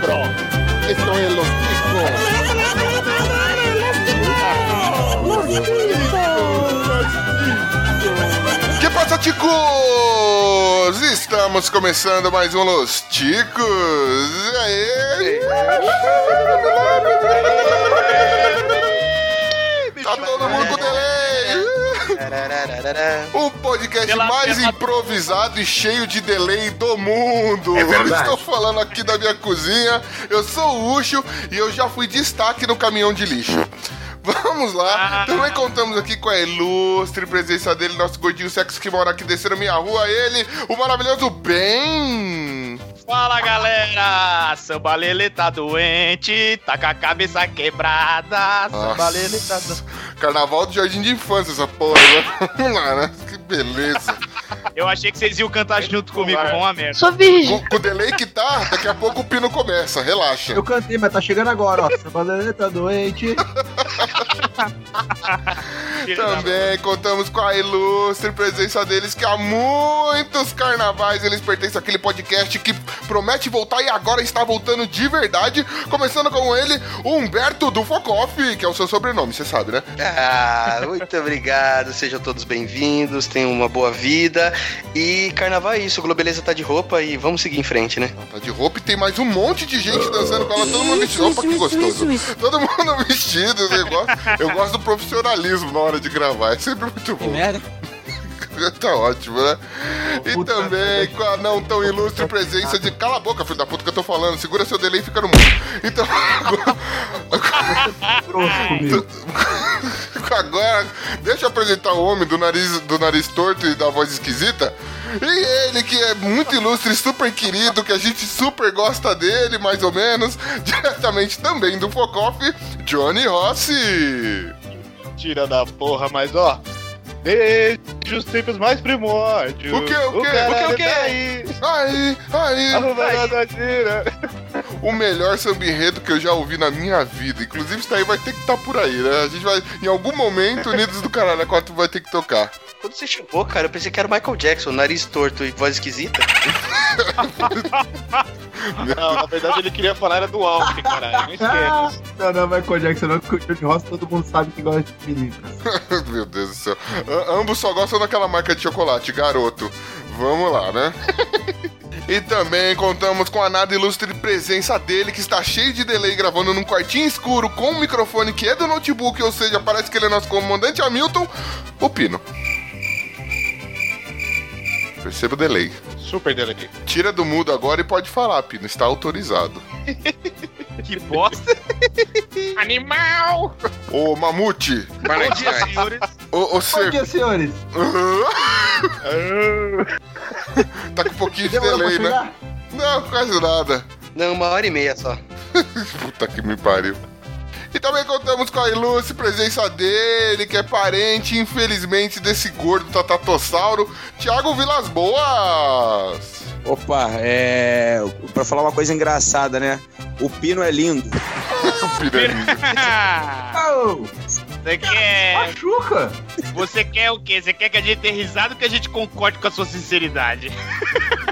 cabrón. Esto es Los Que passa, ticos? Estamos começando mais um Los Ticos. E aí? O podcast Pela- mais improvisado e cheio de delay do mundo. É verdade. Estou falando aqui da minha cozinha. Eu sou o Ucho e eu já fui destaque no caminhão de lixo. Vamos lá. Ah. Também contamos aqui com a ilustre presença dele, nosso gordinho sexo que mora aqui descendo minha rua. Ele, o maravilhoso Ben. Fala galera! Samba Lele tá doente, tá com a cabeça quebrada. Samba Lele tá doente. Carnaval do Jardim de Infância, essa porra. Vamos lá, né? Que beleza. Eu achei que vocês iam cantar junto comigo, vão uma merda. Sou virgem. Com, com o delay que tá, daqui a pouco o pino começa. Relaxa. Eu cantei, mas tá chegando agora, ó. Essa tá doente. Também contamos com a ilustre presença deles, que há muitos carnavais eles pertencem àquele podcast que promete voltar e agora está voltando de verdade. Começando com ele, o Humberto do Focoff, que é o seu sobrenome, você sabe, né? Ah, muito obrigado, sejam todos bem-vindos, tenham uma boa vida. E carnaval é isso, o Globeleza tá de roupa e vamos seguir em frente, né? Tá de roupa e tem mais um monte de gente dançando com ela, todo mundo vestido. Opa, que gostoso. Todo mundo vestido, eu gosto, eu gosto do profissionalismo na hora de gravar, é sempre muito bom. merda. Tá ótimo, né? E Puta também com a não tão ilustre presença de. Cala a boca, filho da puta, que eu tô falando. Segura seu delay e fica no mundo. Então. Agora, deixa eu apresentar o homem do nariz, do nariz torto e da voz esquisita. E ele que é muito ilustre super querido, que a gente super gosta dele, mais ou menos, diretamente também do Focoff, Johnny Rossi. Tira da porra, mas ó. Desde os tempos mais primórdios. O quê, o quê? caralho O quê, o quê? tá aí. Aí, aí. O melhor samba enredo que eu já ouvi na minha vida. Inclusive, isso daí vai ter que estar por aí, né? A gente vai, em algum momento, Unidos do Caralho 4 vai ter que tocar. Quando você chegou, cara, eu pensei que era o Michael Jackson, nariz torto e voz esquisita. Não, na verdade ele queria falar era do Alckmin, caralho. Não esquece. Não, não, Michael Jackson não, porque o Johnny Ross todo mundo sabe que gosta de menino. Meu Deus do céu. A- ambos só gostam daquela marca de chocolate, garoto. Vamos lá, né? E também contamos com a nada ilustre presença dele, que está cheio de delay gravando num quartinho escuro com um microfone que é do notebook, ou seja, parece que ele é nosso comandante Hamilton, o Pino. Perceba o delay. Super delay. Tira do mudo agora e pode falar, Pino. Está autorizado. Que bosta! Animal! Ô, Mamute. Bom dia, senhores. Ô, ô Bom dia, senhores. tá com um pouquinho de Demorou pra delay, né? chegar? Não, quase nada. Não, uma hora e meia só. Puta que me pariu. E também contamos com a ilustre presença dele, que é parente, infelizmente, desse gordo tatatossauro, Thiago Vilas Boas. Opa, é. Pra falar uma coisa engraçada, né? O Pino é lindo. O pirâmide. Au, Você quer. machuca. Você quer o quê? Você quer que a gente dê risada ou que a gente concorde com a sua sinceridade?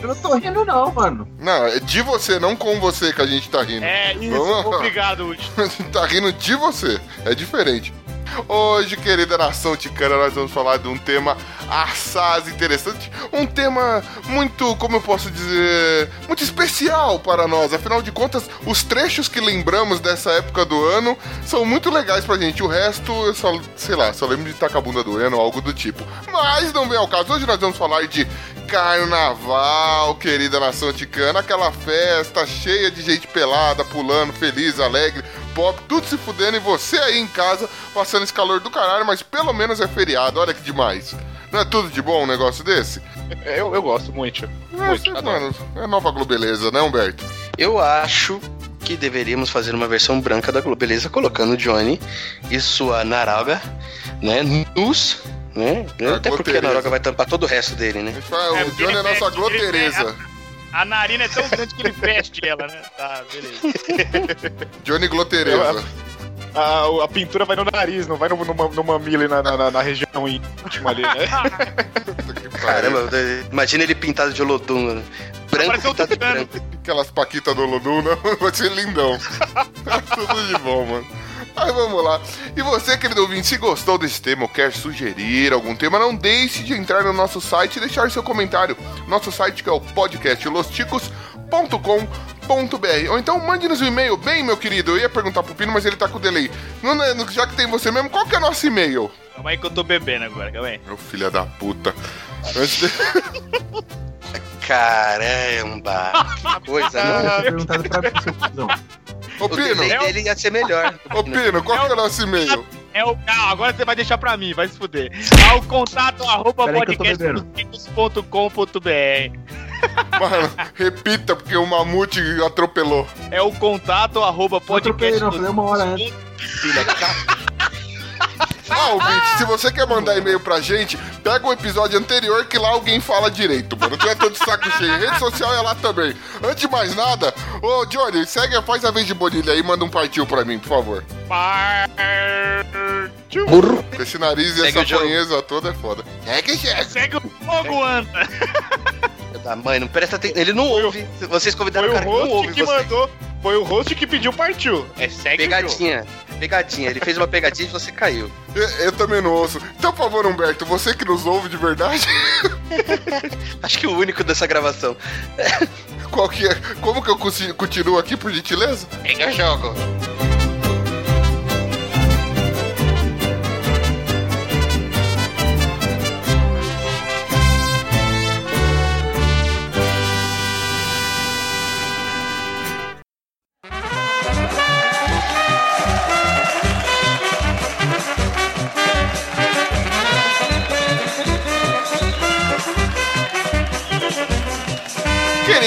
Eu não tô rindo, não, mano. Não, é de você, não com você que a gente tá rindo. É isso, Vamos obrigado, Ucho. A gente tá rindo de você. É diferente. Hoje, querida nação ticana, nós vamos falar de um tema assaz interessante. Um tema muito, como eu posso dizer, muito especial para nós. Afinal de contas, os trechos que lembramos dessa época do ano são muito legais pra gente. O resto, eu só, sei lá, só lembro de tacar a bunda doendo ou algo do tipo. Mas não vem ao caso. Hoje nós vamos falar de carnaval, querida nação ticana. Aquela festa cheia de gente pelada, pulando, feliz, alegre, pop, tudo se fudendo e você aí em casa passando esse calor do caralho, mas pelo menos é feriado, olha que demais. Não é tudo de bom um negócio desse? Eu, eu gosto muito. É, Muito, mano, é nova Globeleza, né, Humberto? Eu acho que deveríamos fazer uma versão branca da Globeleza, colocando o Johnny e sua Naraga, né, nus, né? Ah, Até porque a. Naraga vai tampar todo o resto dele, né? A fala, É, o porque Johnny é ele nossa veste- Glô ele Tereza. A narina é tão grande que ele veste ela, né? Tá, beleza. Johnny Glô Tereza. A, a pintura vai no nariz, não vai no, no, no mamilo e na, na, na- região íntima ali, né? Caramba, imagina ele pintado de Olodum, né? branco pintado de branco. Aquelas paquitas do Lodum, não, vai ser lindão. Tudo de bom, mano. Aí vamos lá. E você, querido ouvinte, se gostou desse tema ou quer sugerir algum tema, não deixe de entrar no nosso site e deixar seu comentário. Nosso site que é o podcastlosticos.com.br Ou então mande-nos um e-mail. Bem, meu querido, eu ia perguntar pro Pino, mas ele tá com delay. Não, é- já que tem você mesmo, qual que é nosso e-mail? Calma aí que eu tô bebendo agora, calma aí. Meu filho da puta. Caramba! Que coisa, Eu não? tinha perguntado pra seu cuzão. Ô, O Pino, delay dele ia ser melhor. ô, Pino, qual que é o nosso e-mail? É o. Não, agora você vai deixar pra mim, vai se fuder. É o contato arroba. Mano, repita, porque o mamute atropelou. É o contato arroba Não atropelei, não, falei uma hora antes. Filha da Ah, ouvinte, se você quer mandar e-mail pra gente, pega o episódio anterior que lá alguém fala direito, mano. Tu é todo de saco cheio. Rede social é lá também. Antes de mais nada, ô Johnny, segue, faz a vez de bonilha aí e manda um partiu pra mim, por favor. Partiu. Com esse nariz e Segue essa fanheza toda é foda. Segue, segue. Segue o fogo, anda. Da mãe, não presta atenção. Ele não ouve. Vocês convidaram Foi o o cara que não host ouve que você. mandou. Foi o host que pediu partiu. É segue o. Pegadinha. Pegadinha. Ele fez uma pegadinha e você caiu. Eu, eu também não ouço. Então, por favor, Humberto, você que nos ouve de verdade, Acho que o único dessa gravação. qual que é? Como que eu continuo aqui, por gentileza? Segue o jogo.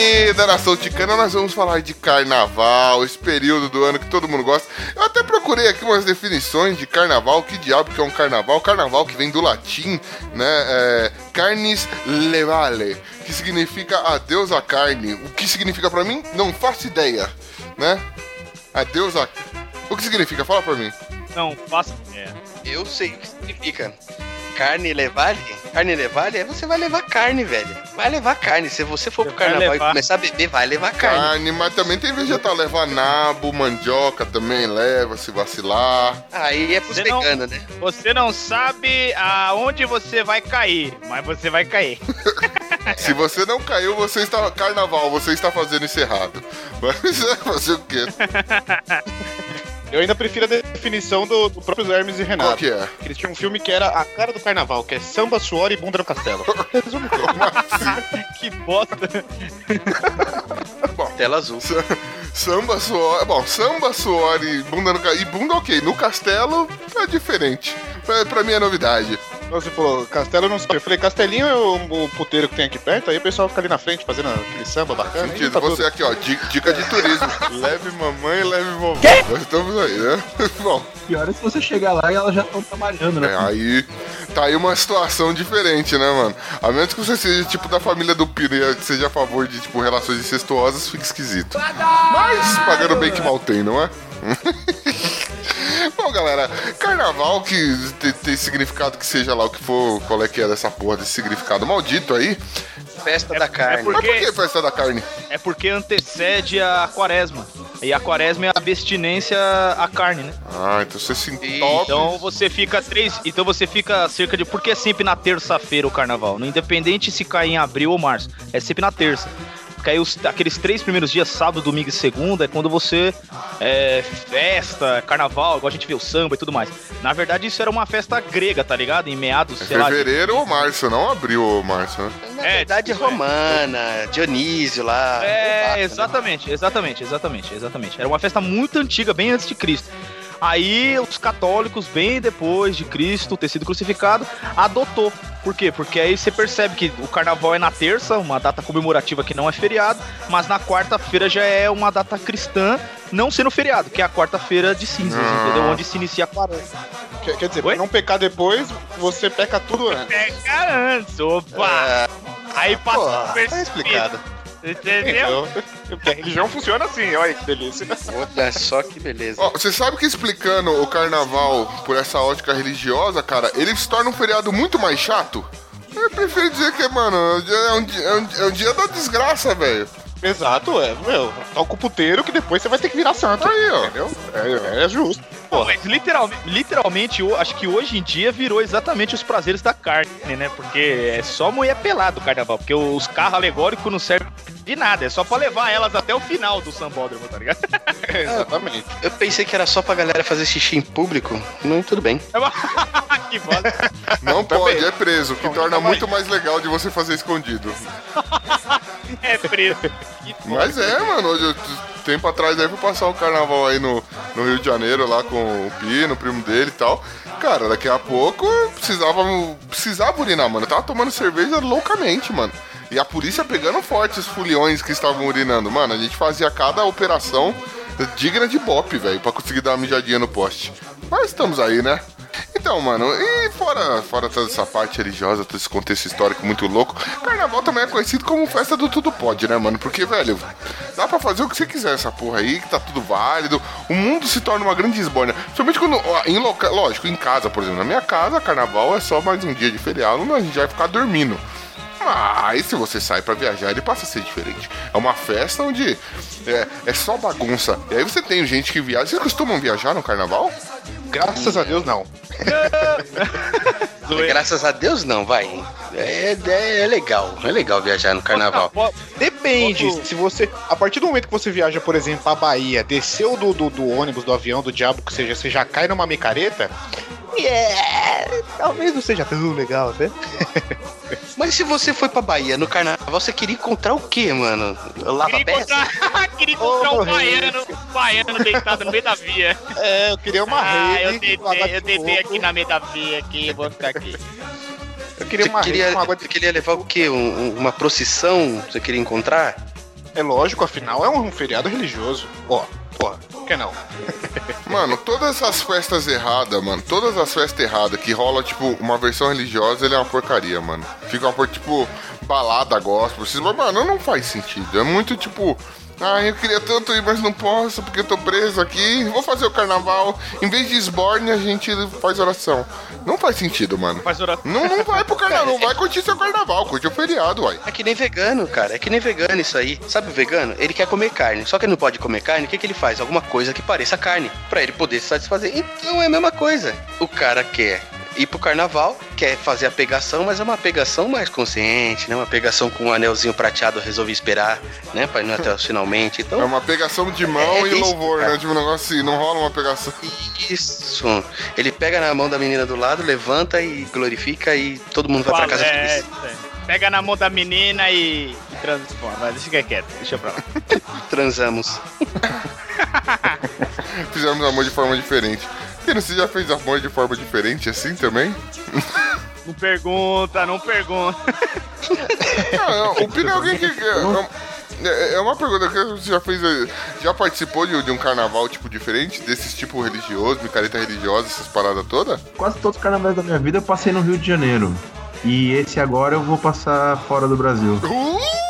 Querida nação ticana, nós vamos falar de carnaval, esse período do ano que todo mundo gosta. Eu até procurei aqui umas definições de carnaval, que diabo que é um carnaval? Carnaval que vem do latim, né? É, carnis levale, que significa adeus à carne. O que significa pra mim? Não faço ideia, né? Adeus à... O que significa? Fala pra mim. Não, faça. É. Eu sei o que significa. Carne levale? Carne levale é você vai levar carne, velho. Vai levar carne. Se você for pro carnaval levar. e começar a beber, vai levar carne. Carne, mas também tem vegetal. Leva nabo, mandioca também leva, se vacilar. Aí é pros Você não- veganos, né? Você não sabe aonde você vai cair, mas você vai cair. Se você não caiu, você está. Carnaval, você está fazendo isso errado. Mas fazer o quê? Eu ainda prefiro a definição do, do próprio Hermes e Qual Renato. que é? Eles tinham um filme que era a cara do carnaval, que é samba, suor e bunda no castelo. Resume que bosta. Tela azul. Samba, suor. Bom, samba, suor e bunda no ca- E bunda, ok. No castelo é diferente. Pra, pra mim é novidade. Você falou, castelo não sei. Eu falei, castelinho é o, o puteiro que tem aqui perto, aí o pessoal fica ali na frente fazendo aquele samba bacana. Sentido, tá você tudo. aqui, ó. di- Dica de turismo. leve mamãe, leve vovó. Nós estamos aí, né? Bom, Pior é se você chegar lá e elas já estão trabalhando, né? é, aí. Tá aí uma situação diferente, né, mano? A menos que você seja tipo da família do Pino e seja a favor de, tipo, relações incestuosas, fica esquisito. Mas pagando bem que mal tem, não é? Bom, galera, carnaval que tem, tem significado que seja lá o que for, qual é que é dessa porra desse significado maldito aí. Festa da carne. por- Mas por Porque- que festa da carne? É porque antecede a quaresma. E a quaresma é a abstinência à carne, né? Ah, então você se entope. Então você fica três. Então você fica cerca de. Porque é sempre na terça-feira o carnaval. No independente se cair em abril ou março. É sempre na terça. Porque aí os- aqueles três primeiros dias, sábado, domingo e segunda, é quando você. É, festa, carnaval, igual a gente vê o samba e tudo mais. Na verdade, isso era uma festa grega, tá ligado? Em meados, É sei lá. de- fevereiro ou março, não abril ou março, né? Na É, verdade, tipo, é. romana, Dionísio lá. É, né? exatamente, exatamente, exatamente, exatamente. Era uma festa muito antiga, bem antes de Cristo. Aí os católicos, bem depois de Cristo ter sido crucificado, adotou. Por quê? Porque aí você percebe que o carnaval é na terça, uma data comemorativa que não é feriado, mas na quarta-feira já é uma data cristã, não sendo feriado, que é a quarta-feira de cinzas, Ah. entendeu? Onde se inicia a quaresma. Quer, quer dizer, Oi? pra não pecar depois, você peca tudo antes. Pega antes, opa! aí Pô, passa tá percebido, explicado. entendeu? Porque a religião funciona assim, olha que delícia. Olha só que beleza. Ó, você sabe que explicando o carnaval por essa ótica religiosa, cara, ele se torna um feriado muito mais chato? É prefiro dizer que, mano, é um, dia- é um, é um dia da desgraça, velho. Exato, é, meu, toca o puteiro que depois você vai ter que virar santo. Aí, ó. Entendeu? É, é justo. Pô, mas literalmente, literalmente, eu acho que hoje em dia virou exatamente os prazeres da carne, né? Porque é só mulher pelada o carnaval. Porque os carros alegóricos não servem de nada. É só pra levar elas até o final do sambódromo, tá ligado? Exatamente. Eu pensei que era só pra galera fazer xixi em público. Não, tudo bem. que bosta. Não pode, é preso, que Não, torna muito mais legal de você fazer escondido. É preso. Mas é, mano, hoje, tempo atrás aí fui passar o carnaval aí no, no Rio de Janeiro, lá com o Pino, o primo dele e tal. Cara, daqui a pouco precisava, precisava urinar, mano. Eu tava tomando cerveja loucamente, mano. E a polícia pegando forte os foliões que estavam urinando. Mano, a gente fazia cada operação digna de bope, velho, pra conseguir dar uma mijadinha no poste. Mas estamos aí, né? Então, mano, e fora, fora toda essa parte religiosa, todo esse contexto histórico muito louco, carnaval também é conhecido como festa do tudo pode, né, mano? Porque, velho, dá pra fazer o que você quiser nessa porra aí, que tá tudo válido. O mundo se torna uma grande esbórnia. Principalmente quando, ó, em loca... lógico, em casa, por exemplo, na minha casa, carnaval é só mais um dia de feriado, a gente vai ficar dormindo. Mas se você sai pra viajar, ele passa a ser diferente. É uma festa onde é, é só bagunça. E aí você tem gente que viaja. Vocês costumam viajar no carnaval? Graças a Deus, não. Graças a Deus, não, vai. É, é, é legal. É legal viajar no carnaval. Depende. Se você. A partir do momento que você viaja, por exemplo, pra Bahia, desceu do, do, do ônibus, do avião, do diabo, que seja, você já cai numa micareta. É, talvez não seja tão legal, né? Mas se você foi pra Bahia no carnaval, você queria encontrar o quê, mano? Lava Queria pés? encontrar, queria encontrar Ô, um baiano, um baiano deitado no meio da via. É, eu queria uma Ah, rede. eu deitei, eu de deitei aqui na meio da via aqui, vou ficar aqui. Eu queria Você uma queria, rede com água de você queria levar o quê? Um- uma procissão? Você queria encontrar? É lógico, afinal é um feriado religioso. Ó, porra, por que não? Mano, todas essas festas erradas, mano, todas as festas erradas que rola, tipo, uma versão religiosa, ele é uma porcaria, mano. Fica uma por, tipo, balada gospel. Esses, mano, não faz sentido. É muito, tipo, ah, eu queria tanto ir, mas não posso porque eu tô preso aqui. Vou fazer o carnaval. Em vez de esborne, a gente faz oração. Não faz sentido, mano. Faz oração. Não, não vai pro carnaval, não vai curtir seu carnaval, curte o feriado, uai. É que nem vegano, cara. É que nem vegano isso aí. Sabe o vegano? Ele quer comer carne. Só que ele não pode comer carne, o que, que ele faz? Alguma coisa que pareça carne. Pra ele poder se satisfazer. Então é a mesma coisa. O cara quer ir pro carnaval, quer fazer a pegação, mas é uma pegação mais consciente, né? Uma pegação com um anelzinho prateado, resolve esperar, né? Pra ir no até os finalmente. É Então, uma pegação de mão É, e isso, louvor, cara. né? Tipo um negócio assim, não rola uma pegação. isso. Ele pega na mão da menina do lado, levanta e glorifica e todo mundo vai pra casa é, feliz. é. Pega na mão da menina e, e transforma. Mas deixa quieto, deixa pra lá. Transamos. Fizemos amor de forma diferente. Pino, você já fez amor de forma diferente assim também? Não pergunta, não pergunta. Não, não, o Pino é alguém que. É, é- é uma pergunta que você já fez. Já participou de, de um carnaval tipo diferente? Desses tipo religioso, micareta religiosa, essas paradas todas? Quase todos os carnavais da minha vida eu passei no Rio de Janeiro. E esse agora eu vou passar fora do Brasil. Uh!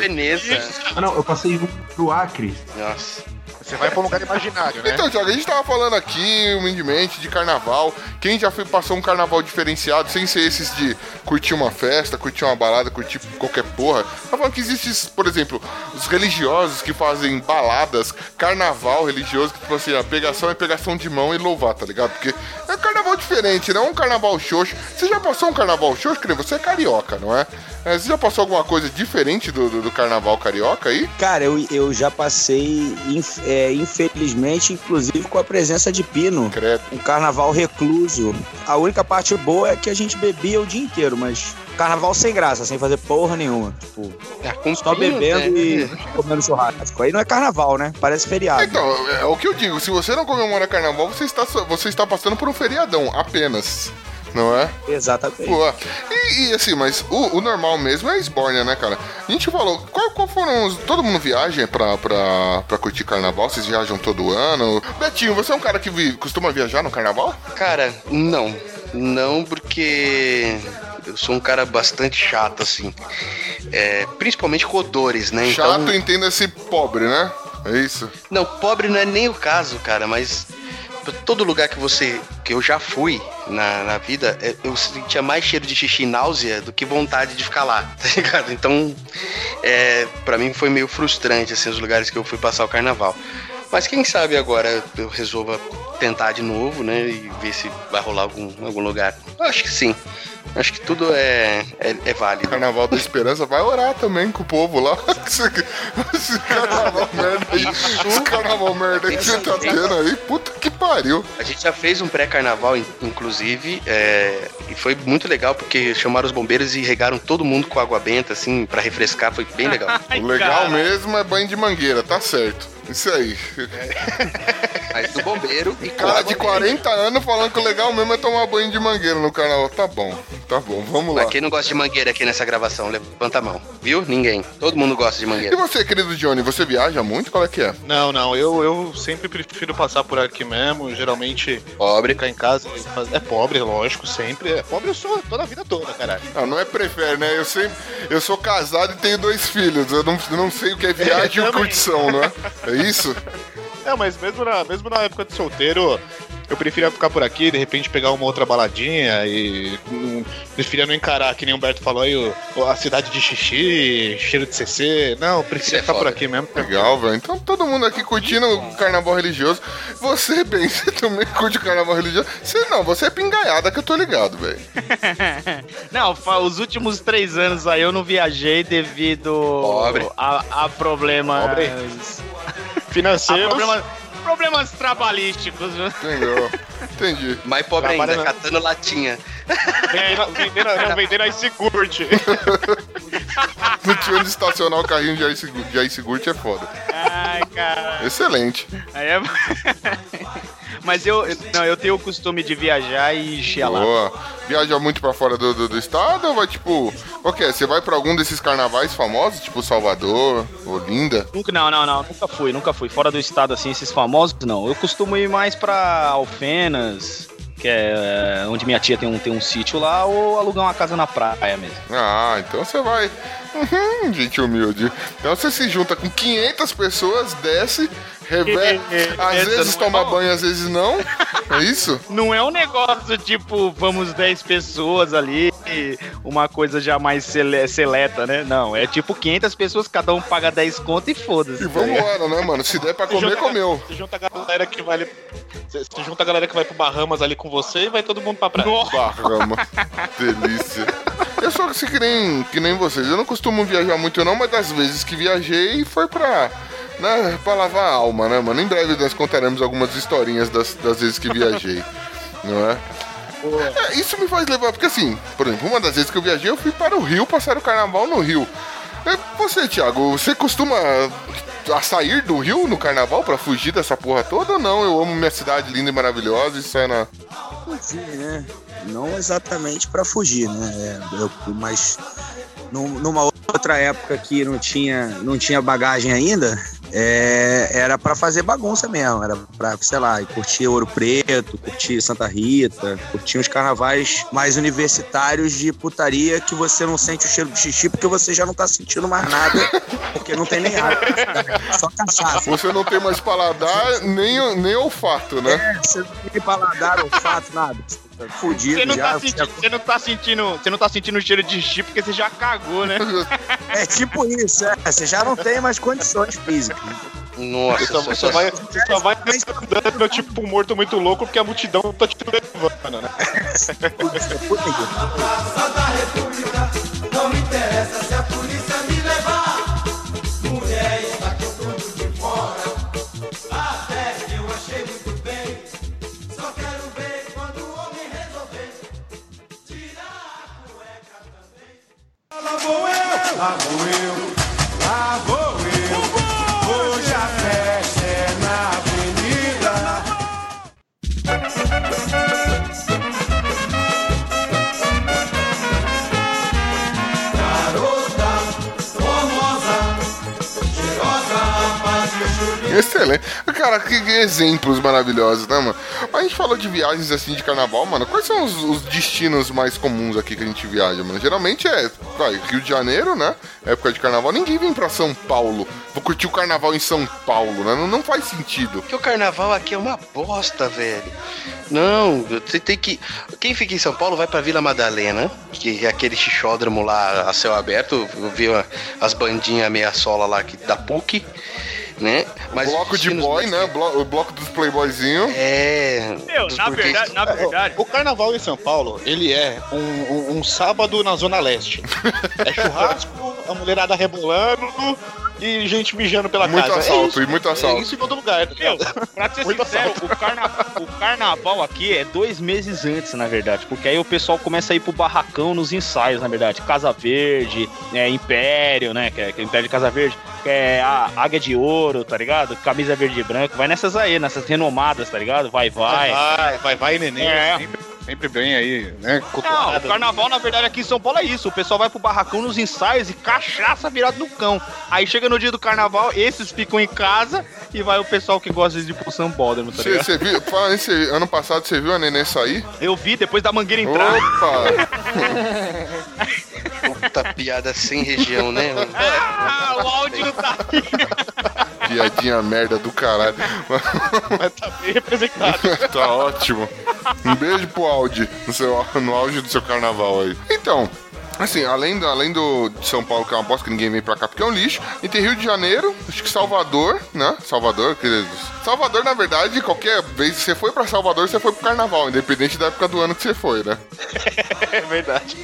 Veneza. Ah não, eu passei um pro Acre. Nossa. Você vai pra um lugar imaginário, né? Então, Thiago, a gente tava falando aqui, humildemente, de carnaval. Quem já foi, passou um carnaval diferenciado, sem ser esses de curtir uma festa, curtir uma balada, curtir qualquer porra. Tá falando que existe, por exemplo, os religiosos que fazem baladas, carnaval religioso, que tipo assim, a pegação é pegação de mão e louvar, tá ligado? Porque é carnaval diferente, não é um carnaval xoxo. Você já passou um carnaval xoxo, nem você é carioca, não é? É, Você já passou alguma coisa diferente do, do, do carnaval carioca aí? Cara, eu, eu já passei, inf- é, infelizmente, inclusive com a presença de Pino. Credo. Um carnaval recluso. A única parte boa é que a gente bebia o dia inteiro, mas carnaval sem graça, sem fazer porra nenhuma. Tipo, É, só bebendo né? e comendo churrasco. Aí não é carnaval, né? Parece feriado. Então, é o que eu digo, se você não comemora carnaval, você está, você está passando por um feriadão, apenas. Não é? Exatamente. Pô, e, e assim, mas o, o normal mesmo é a esbórnia, né, cara? A gente falou, qual, qual foram os. Todo mundo viaja pra, pra, pra curtir carnaval? Vocês viajam todo ano? Betinho, você é um cara que vi- costuma viajar no carnaval? Cara, não. Não, porque eu sou um cara bastante chato, assim. É, principalmente com odores, né? Chato, Então, entenda-se pobre, né? É isso? não, pobre não é nem o caso, cara, mas. Todo lugar que você. que eu já fui na, na vida, é, eu sentia mais cheiro de xixi e náusea do que vontade de ficar lá, tá ligado? Então, é, para mim foi meio frustrante, assim, os lugares que eu fui passar o carnaval. Mas quem sabe agora eu resolva tentar de novo, né? E ver se vai rolar algum, algum lugar. Eu acho que sim. Acho que tudo é, é, é válido. Carnaval da Esperança vai orar também com o povo lá. Esse, esse carnaval merda aí. Esse carnaval merda aí que você tá tendo aí. Puta que pariu. A gente já fez um pré-carnaval, in- inclusive, é, e foi muito legal porque chamaram os bombeiros e regaram todo mundo com água benta, assim, pra refrescar. Foi bem legal. O legal mesmo é banho de mangueira, tá certo. Isso aí. Mas do bombeiro e Cara água de benta. 40 anos falando que o legal mesmo é tomar banho de mangueira no carnaval. Tá bom, tá bom, vamos lá. Mas quem não gosta de mangueira aqui nessa gravação, levanta a mão. Viu? Ninguém. Todo mundo gosta de E mangueira. você, querido Johnny, você viaja muito? Qual é que é? Não, não, eu, eu sempre prefiro passar por aqui mesmo. Geralmente Pobre. ficar em casa e fazer. É pobre, lógico, sempre. É pobre eu sou toda a vida toda, caralho. Não, não é prefere, né? Eu sempre. Eu sou casado e tenho dois filhos. Eu não, não sei o que é viagem e também. curtição, não é? É isso? É, mas mesmo na, mesmo na época de solteiro, eu preferia ficar por aqui, de repente pegar uma outra baladinha e. Não, preferia não encarar, que nem o Humberto falou aí, o- a cidade de xixi, cheiro de CC. Não, Isso é ficar por foda. aqui mesmo. Legal, velho. Então todo mundo aqui curtindo o carnaval religioso. Você, bem, você também curte o carnaval religioso? Você não, você é pingaiada que eu tô ligado, velho. Não, os últimos três anos aí eu não viajei devido Pobre. a, a problemas. Pobre. A Financeiros. Problemas, trabalhísticos. viu? Entendeu? Entendi. Mais pobre Trabalha ainda, na- catando latinha. Vendendo, vendendo, não, vendendo. Não tinha onde estacionar o carrinho de Ice, de Ice Gurt é foda. Ai, cara. Excelente. Aí é... Mas eu, eu- não, eu tenho o costume de viajar e lata. Boa. Viaja muito pra fora do, do, do estado ou vai tipo. O que? Você vai pra algum desses carnavais famosos, tipo Salvador, Olinda? Nunca, não, não, não, nunca fui, nunca fui. Fora do estado, assim, esses famosos, não. Eu costumo ir mais pra Alfenas, que é onde minha tia tem um, tem um sítio lá, ou alugar uma casa na praia mesmo. Ah, então você vai. Uhum, gente humilde. Então você se junta com 500 pessoas, desce, revela. Às Essa vezes não é toma bom. banho, às vezes não. É isso? Não é um negócio tipo, vamos 10 pessoas ali, uma coisa já mais sele- seleta, né? Não, é tipo 500 pessoas, cada um paga 10 conto e foda-se. E vambora, né, mano? Se der pra comer, comeu. Você junta a galera que vai ali. Junta a galera que vai pro Bahamas ali com você e vai todo mundo pra praia. Barrama. Delícia. Eu sou assim que nem, que nem vocês. Eu não costumo viajar muito, não, mas das vezes que viajei foi pra. Né, pra lavar a alma, né, mano? Em breve nós contaremos algumas historinhas das, das vezes que viajei. não é? É, isso me faz levar, porque assim, por exemplo, uma das vezes que eu viajei, eu fui para o Rio passar o carnaval no Rio. É, Você, Thiago, você costuma a sair do Rio no carnaval pra fugir dessa porra toda ou não? Eu amo minha cidade linda e maravilhosa e sai na. fugir, né? Não exatamente para fugir, né? É, eu- mas num- numa outra época que não tinha, não tinha bagagem ainda, é, era para fazer bagunça mesmo. Era para, sei lá, ir curtir Ouro Preto, curtir Santa Rita, curtir uns carnavais mais universitários de putaria que você não sente o cheiro do xixi porque você já não tá sentindo mais nada, porque não tem nem água. Só cachaça. Você não tem mais paladar nem, nem olfato, né? É, você não tem paladar, olfato, nada. Você fudido Você não, já. tá sentindo, você, não tá sentindo, você não tá sentindo o cheiro de chip porque você já cagou, né? É tipo isso, é. Você já não tem mais condições físicas. Nossa, Você só, só- você vai, você só vai andando tipo um morto muito louco porque a multidão tá te levando, né? Puta que- Excelente. cara, que exemplos maravilhosos, né, mano? Mas a gente falou de viagens assim de carnaval, mano. Quais são os, os destinos mais comuns aqui que a gente viaja, mano? Geralmente é, vai, Rio de Janeiro, né? Época de carnaval. Ninguém vem pra São Paulo. Vou curtir o carnaval em São Paulo, né? Não, não faz sentido. Porque o carnaval aqui é uma bosta, velho. Não, você tem que. Quem fica em São Paulo vai pra Vila Madalena, que é aquele xixódromo lá a céu aberto. Viu as bandinhas meia sola lá que, da PUC, né? Mas bloco de boy, mais- né? Blo- o bloco dos playboyzinhos. É. Meu, dos na verdade, na verdade. O carnaval em São Paulo, ele é um, um- um sábado na Zona Leste. É churrasco, a mulherada rebolando e gente mijando pela Muito casa. assalto, é isso, e muito É assalto. isso em todo lugar. tá Meu, pra ser Muito sincero, o, carna- o carnaval aqui é dois meses antes, na verdade. Porque aí o pessoal começa a ir pro barracão nos ensaios, na verdade. Casa Verde, é, Império, né? Que é, que é Império de Casa Verde. Que é a Águia de Ouro, tá ligado? Camisa verde e branco. Vai nessas aí, nessas renomadas, tá ligado? Vai, vai. Vai, vai, vai, neném. É. Sempre, sempre bem aí, né? Não, o carnaval, na verdade, aqui em São Paulo é isso. O pessoal vai pro barracão nos ensaios e cachaça virado no cão. Aí chega no dia do carnaval, esses ficam em casa e vai o pessoal que gosta de ir pro Sambódromo, tá ligado? Você viu, nisso, ano passado você viu a neném sair? Eu vi depois da mangueira entrar. Opa! Puta piada sem região, né? Ah, o áudio não tá aqui. Piadinha merda do caralho. Mas tá bem representado. tá ótimo. Um beijo pro Audi, no, seu, no auge do seu carnaval aí. Então, assim, além, do, além do de São Paulo, que é uma bosta que ninguém vem pra cá porque é um lixo, e tem Rio de Janeiro, acho que Salvador, né? Salvador, queridos. Salvador, na verdade, qualquer vez que você foi pra Salvador, você foi pro carnaval, independente da época do ano que você foi, né? É verdade.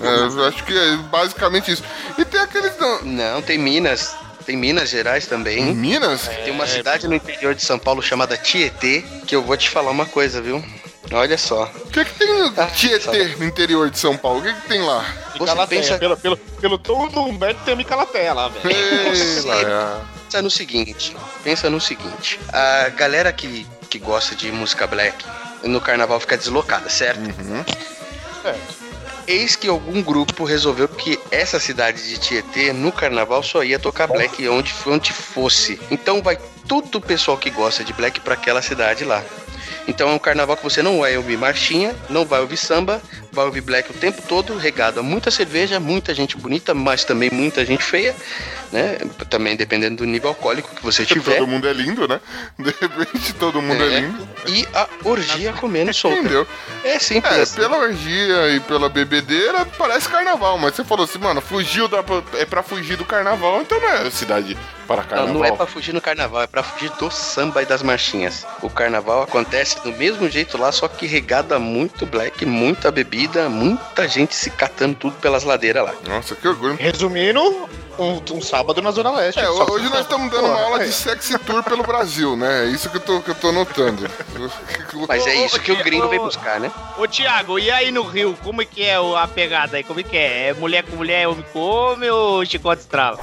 É, eu acho que é basicamente isso. E tem aqueles. Não, Não, tem Minas. Tem Minas Gerais em também. Minas? Tem uma cidade no interior de São Paulo chamada Tietê, que eu vou te falar uma coisa, viu? Olha só. O que, que tem no Ah, Tietê, no interior de São Paulo? O que, que tem lá? Você Calateia. pensa, Pelo, pelo, pelo tom do Humberto tem a Micalateia lá, velho. Lá, pensa no seguinte. Pensa no seguinte. A galera que, que gosta de música black no carnaval fica deslocada, certo? Uhum. Eis que algum grupo resolveu que essa cidade de Tietê, no carnaval, só ia tocar black onde, onde fosse. Então vai todo o pessoal que gosta de black pra aquela cidade lá. Então é um carnaval que você não vai ouvir marchinha, não vai ouvir samba, ouvir black o tempo todo, regado a muita cerveja, muita gente bonita, mas também muita gente feia, né? Também dependendo do nível alcoólico que você tiver. Todo mundo é lindo, né? De repente todo mundo é, É. lindo. E a orgia comendo solta. Entendeu? É simples É, assim. pela orgia e pela bebedeira parece carnaval, mas você falou assim, mano, fugiu da, é pra fugir do carnaval, então não é cidade para Não, carnaval. não é pra fugir no carnaval, é pra fugir do samba e das marchinhas. O carnaval acontece do mesmo jeito lá, só que regada muito black, muita bebida, muita gente se catando tudo pelas ladeiras lá. Nossa, que orgulho. Resumindo, um, um sábado na Zona Leste. É, hoje nós estamos dando uma aula é. de sexy tour pelo Brasil, né? É isso que eu tô, que eu tô notando. Mas é isso que o gringo vem buscar, né? Ô, Thiago, e aí no Rio, como é que é o- a pegada aí? Como é que é? É mulher com mulher, homem com homem ou chicote estrala?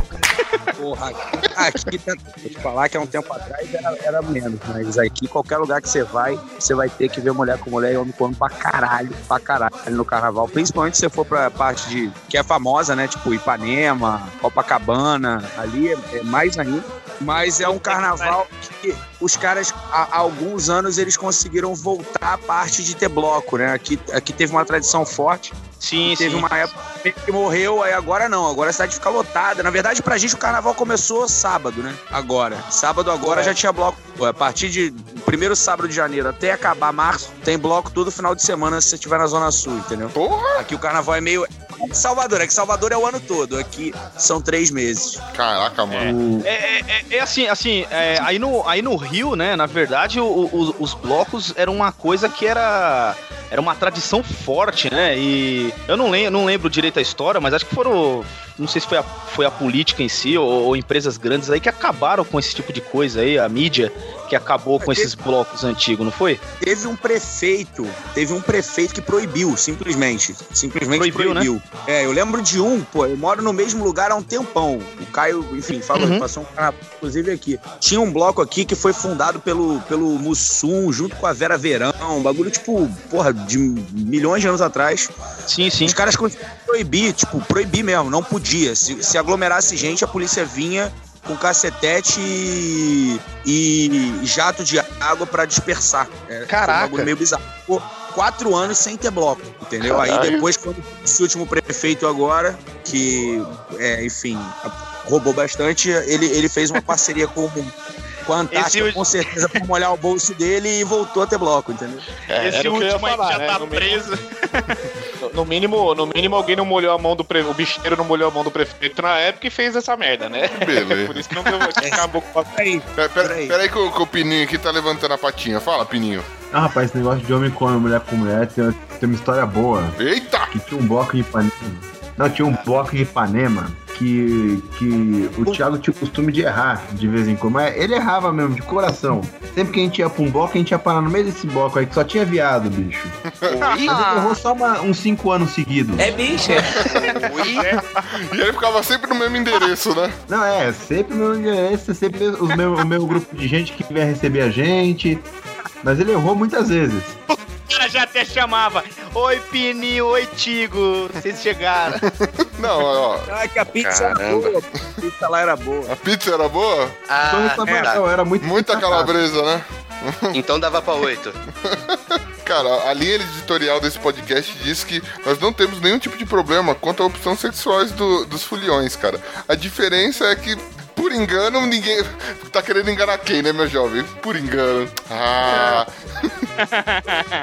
Porra, aqui, tá- vou te falar que há um tempo atrás era, era menos, mas aqui, qualquer lugar que você vai, você vai ter que ver mulher com mulher e homem com homem pra caralho, pra caralho no carnaval. Principalmente se você for pra parte de. que é famosa, né? Tipo Ipanema, Copacabana, ali é, é mais ainda. Mas é um carnaval que os caras, há, alguns anos, eles conseguiram voltar à parte de ter bloco, né? Aqui, aqui teve uma tradição forte. Sim, Teve sim. uma época que morreu, aí agora não, agora a cidade fica lotada. Na verdade, pra gente o carnaval começou sábado, né? Agora. Sábado agora já tinha bloco. A partir de primeiro sábado de janeiro até acabar março, tem bloco todo final de semana se você estiver na Zona Sul, entendeu? Porra! Aqui o carnaval é meio. É Salvador, é que Salvador é o ano todo. Aqui são três meses. Caraca, mano. É, é- é- é assim, assim, é, aí, no, aí no Rio, né, na verdade, o- o- os blocos eram uma coisa que era era uma tradição forte, né? E eu não lembro, não lembro direito a história, mas acho que foram, não sei se foi a, foi a política em si ou, ou empresas grandes aí que acabaram com esse tipo de coisa aí, a mídia que acabou com esses blocos antigos, não foi? Teve um prefeito, teve um prefeito que proibiu, simplesmente. Simplesmente Proibiu, proibiu. né? É, eu lembro de um, pô, eu moro no mesmo lugar há um tempão. O Caio, enfim, falou, Uhum. passou um carnaval, inclusive aqui. Tinha um bloco aqui que foi fundado pelo, pelo Mussum, junto com a Vera Verão, um bagulho, tipo, porra, de milhões de anos atrás. Sim, sim. Os caras conseguiram proibir, tipo, proibir mesmo, não podia. Se, se aglomerasse gente, a polícia vinha com cacetete e, e jato de água pra dispersar. É, Caraca. foi um bagulho meio bizarro. Ficou quatro anos sem ter bloco, entendeu? Aí Caralho. depois, quando esse último prefeito agora, que, é, enfim, roubou bastante, ele, ele fez uma parceria com, com a Antártica, Esse com certeza, pra molhar o bolso dele e voltou a ter bloco, entendeu? É, Esse era o que eu ia último aí falar, já né? tá No mínimo- preso. No, no mínimo, no mínimo alguém não molhou a mão do prefeito, o bicheiro não molhou a mão do prefeito na época e fez essa merda, né? Beleza. Por isso que não deu que acabou com a... Aí, Pera, pera, Peraí. pera aí que o, que o Pininho aqui tá levantando a patinha. Fala, Pininho. Ah, rapaz, esse negócio de homem come mulher com mulher tem, tem uma história boa. Eita! Que tinha um bloco de Ipanema. Não, tinha um bloco de Ipanema que, que o Thiago tinha o costume de errar de vez em quando. Mas ele errava mesmo, de coração. Sempre que a gente ia pra um bloco, a gente ia parar no meio desse bloco aí, que só tinha viado, bicho. Mas ele errou só uma- uns cinco anos seguidos. É bicho. E ele ficava sempre no mesmo endereço, né? Não, é, sempre no meu endereço, sempre os meu, o meu grupo de gente que vier receber a gente. Mas ele errou muitas vezes. O cara já até chamava. Oi, Pininho, oi, Tigo. Vocês chegaram. Não, ó. ah, que a pizza era Caramba. boa, a pizza lá era boa. A pizza era boa? Então, Ah, tava- tá. não, era muito Muita calabresa, né? Então dava pra oito. Cara, a linha editorial desse podcast diz que nós não temos nenhum tipo de problema quanto à opção sexuais do- dos foliões, cara. A diferença é que, por engano, ninguém. Tá querendo enganar quem, né, meu jovem? Por engano. Ah,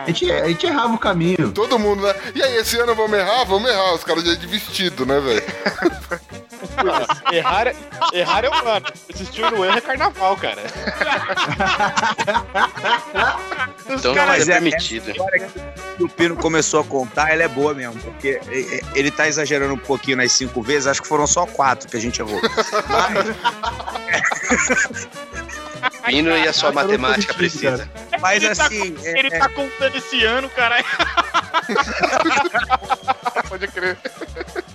A gente, a gente errava o caminho. todo mundo, né? E aí, esse ano vamos errar? Vamos errar. Os caras já de vestido, né, velho? Errar, é- errar é humano. Assistir no erro é carnaval, cara. Então não é Mas é- permitido. história que o Pino começou a contar, ela é boa mesmo, porque ele tá exagerando um pouquinho nas cinco vezes, acho que foram só quatro que a gente errou. Pino e a sua tô matemática precisa. Mas Ele tá assim, é- Ele é- tá contando esse ano, caralho. Pode crer.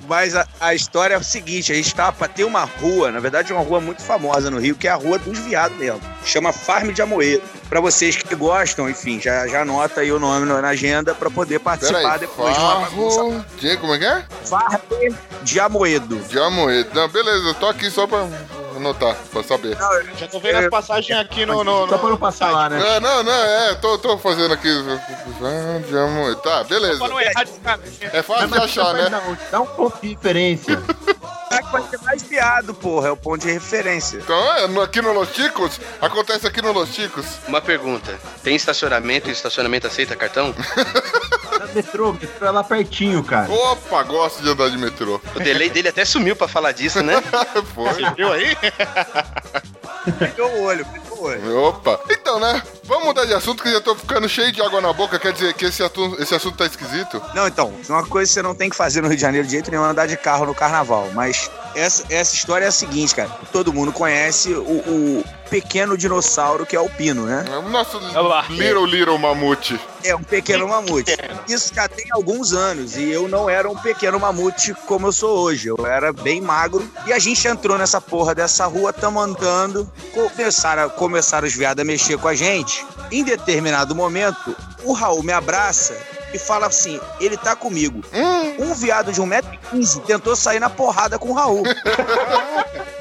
Mas a, a história é o seguinte: a gente pra ter uma rua, na verdade, uma rua muito famosa no Rio, que é a Rua dos Viados mesmo. Chama Farm de Amoedo. Pra vocês que gostam, enfim, já, já anota aí o nome na agenda pra poder participar aí. depois de uma bagunça. Farro... de- Como é que é? Farm de Amoedo. De Amoedo. Não, beleza, eu tô aqui só pra anotar, pra saber. Já tô vendo as passagens aqui no. no, Só pra não passar lá, né? É, não, não, é, tô, tô fazendo aqui. Tá, beleza. Pra não errar de caminho. É fácil de achar, né? Dá um- Dá um ponto de referência. É que vai ter mais viado, porra. É o ponto de referência. Então, é, no- aqui no Los Chicos? Acontece aqui no Los Chicos. Uma pergunta: tem estacionamento e estacionamento aceita cartão? Na metrô, metrô é lá pertinho, cara. Opa, gosto de andar de metrô. O delay dele até sumiu pra falar disso, né? Foi. Viu aí? Pegou o olho, pegou o olho. Opa. Então, né? Vamos mudar de assunto que já tô ficando cheio de água na boca. Quer dizer que esse assunto, esse assunto tá esquisito? Não, então, uma coisa que você não tem que fazer no Rio de Janeiro de jeito nenhum é andar de carro no carnaval. Mas essa, essa história é a seguinte, cara. Todo mundo conhece o, o pequeno dinossauro que é o Pino, né? É o nosso lá. Little Little Mamute. É um pequeno mamute. Isso já tem alguns anos e eu não era um pequeno mamute como eu sou hoje. Eu era bem magro e a gente entrou nessa porra dessa rua, tamo andando, começaram, começaram os viados a mexer com a gente. Em determinado momento, o Raul me abraça e fala assim: ele tá comigo. Um viado de 1,15m tentou sair na porrada com o Raul.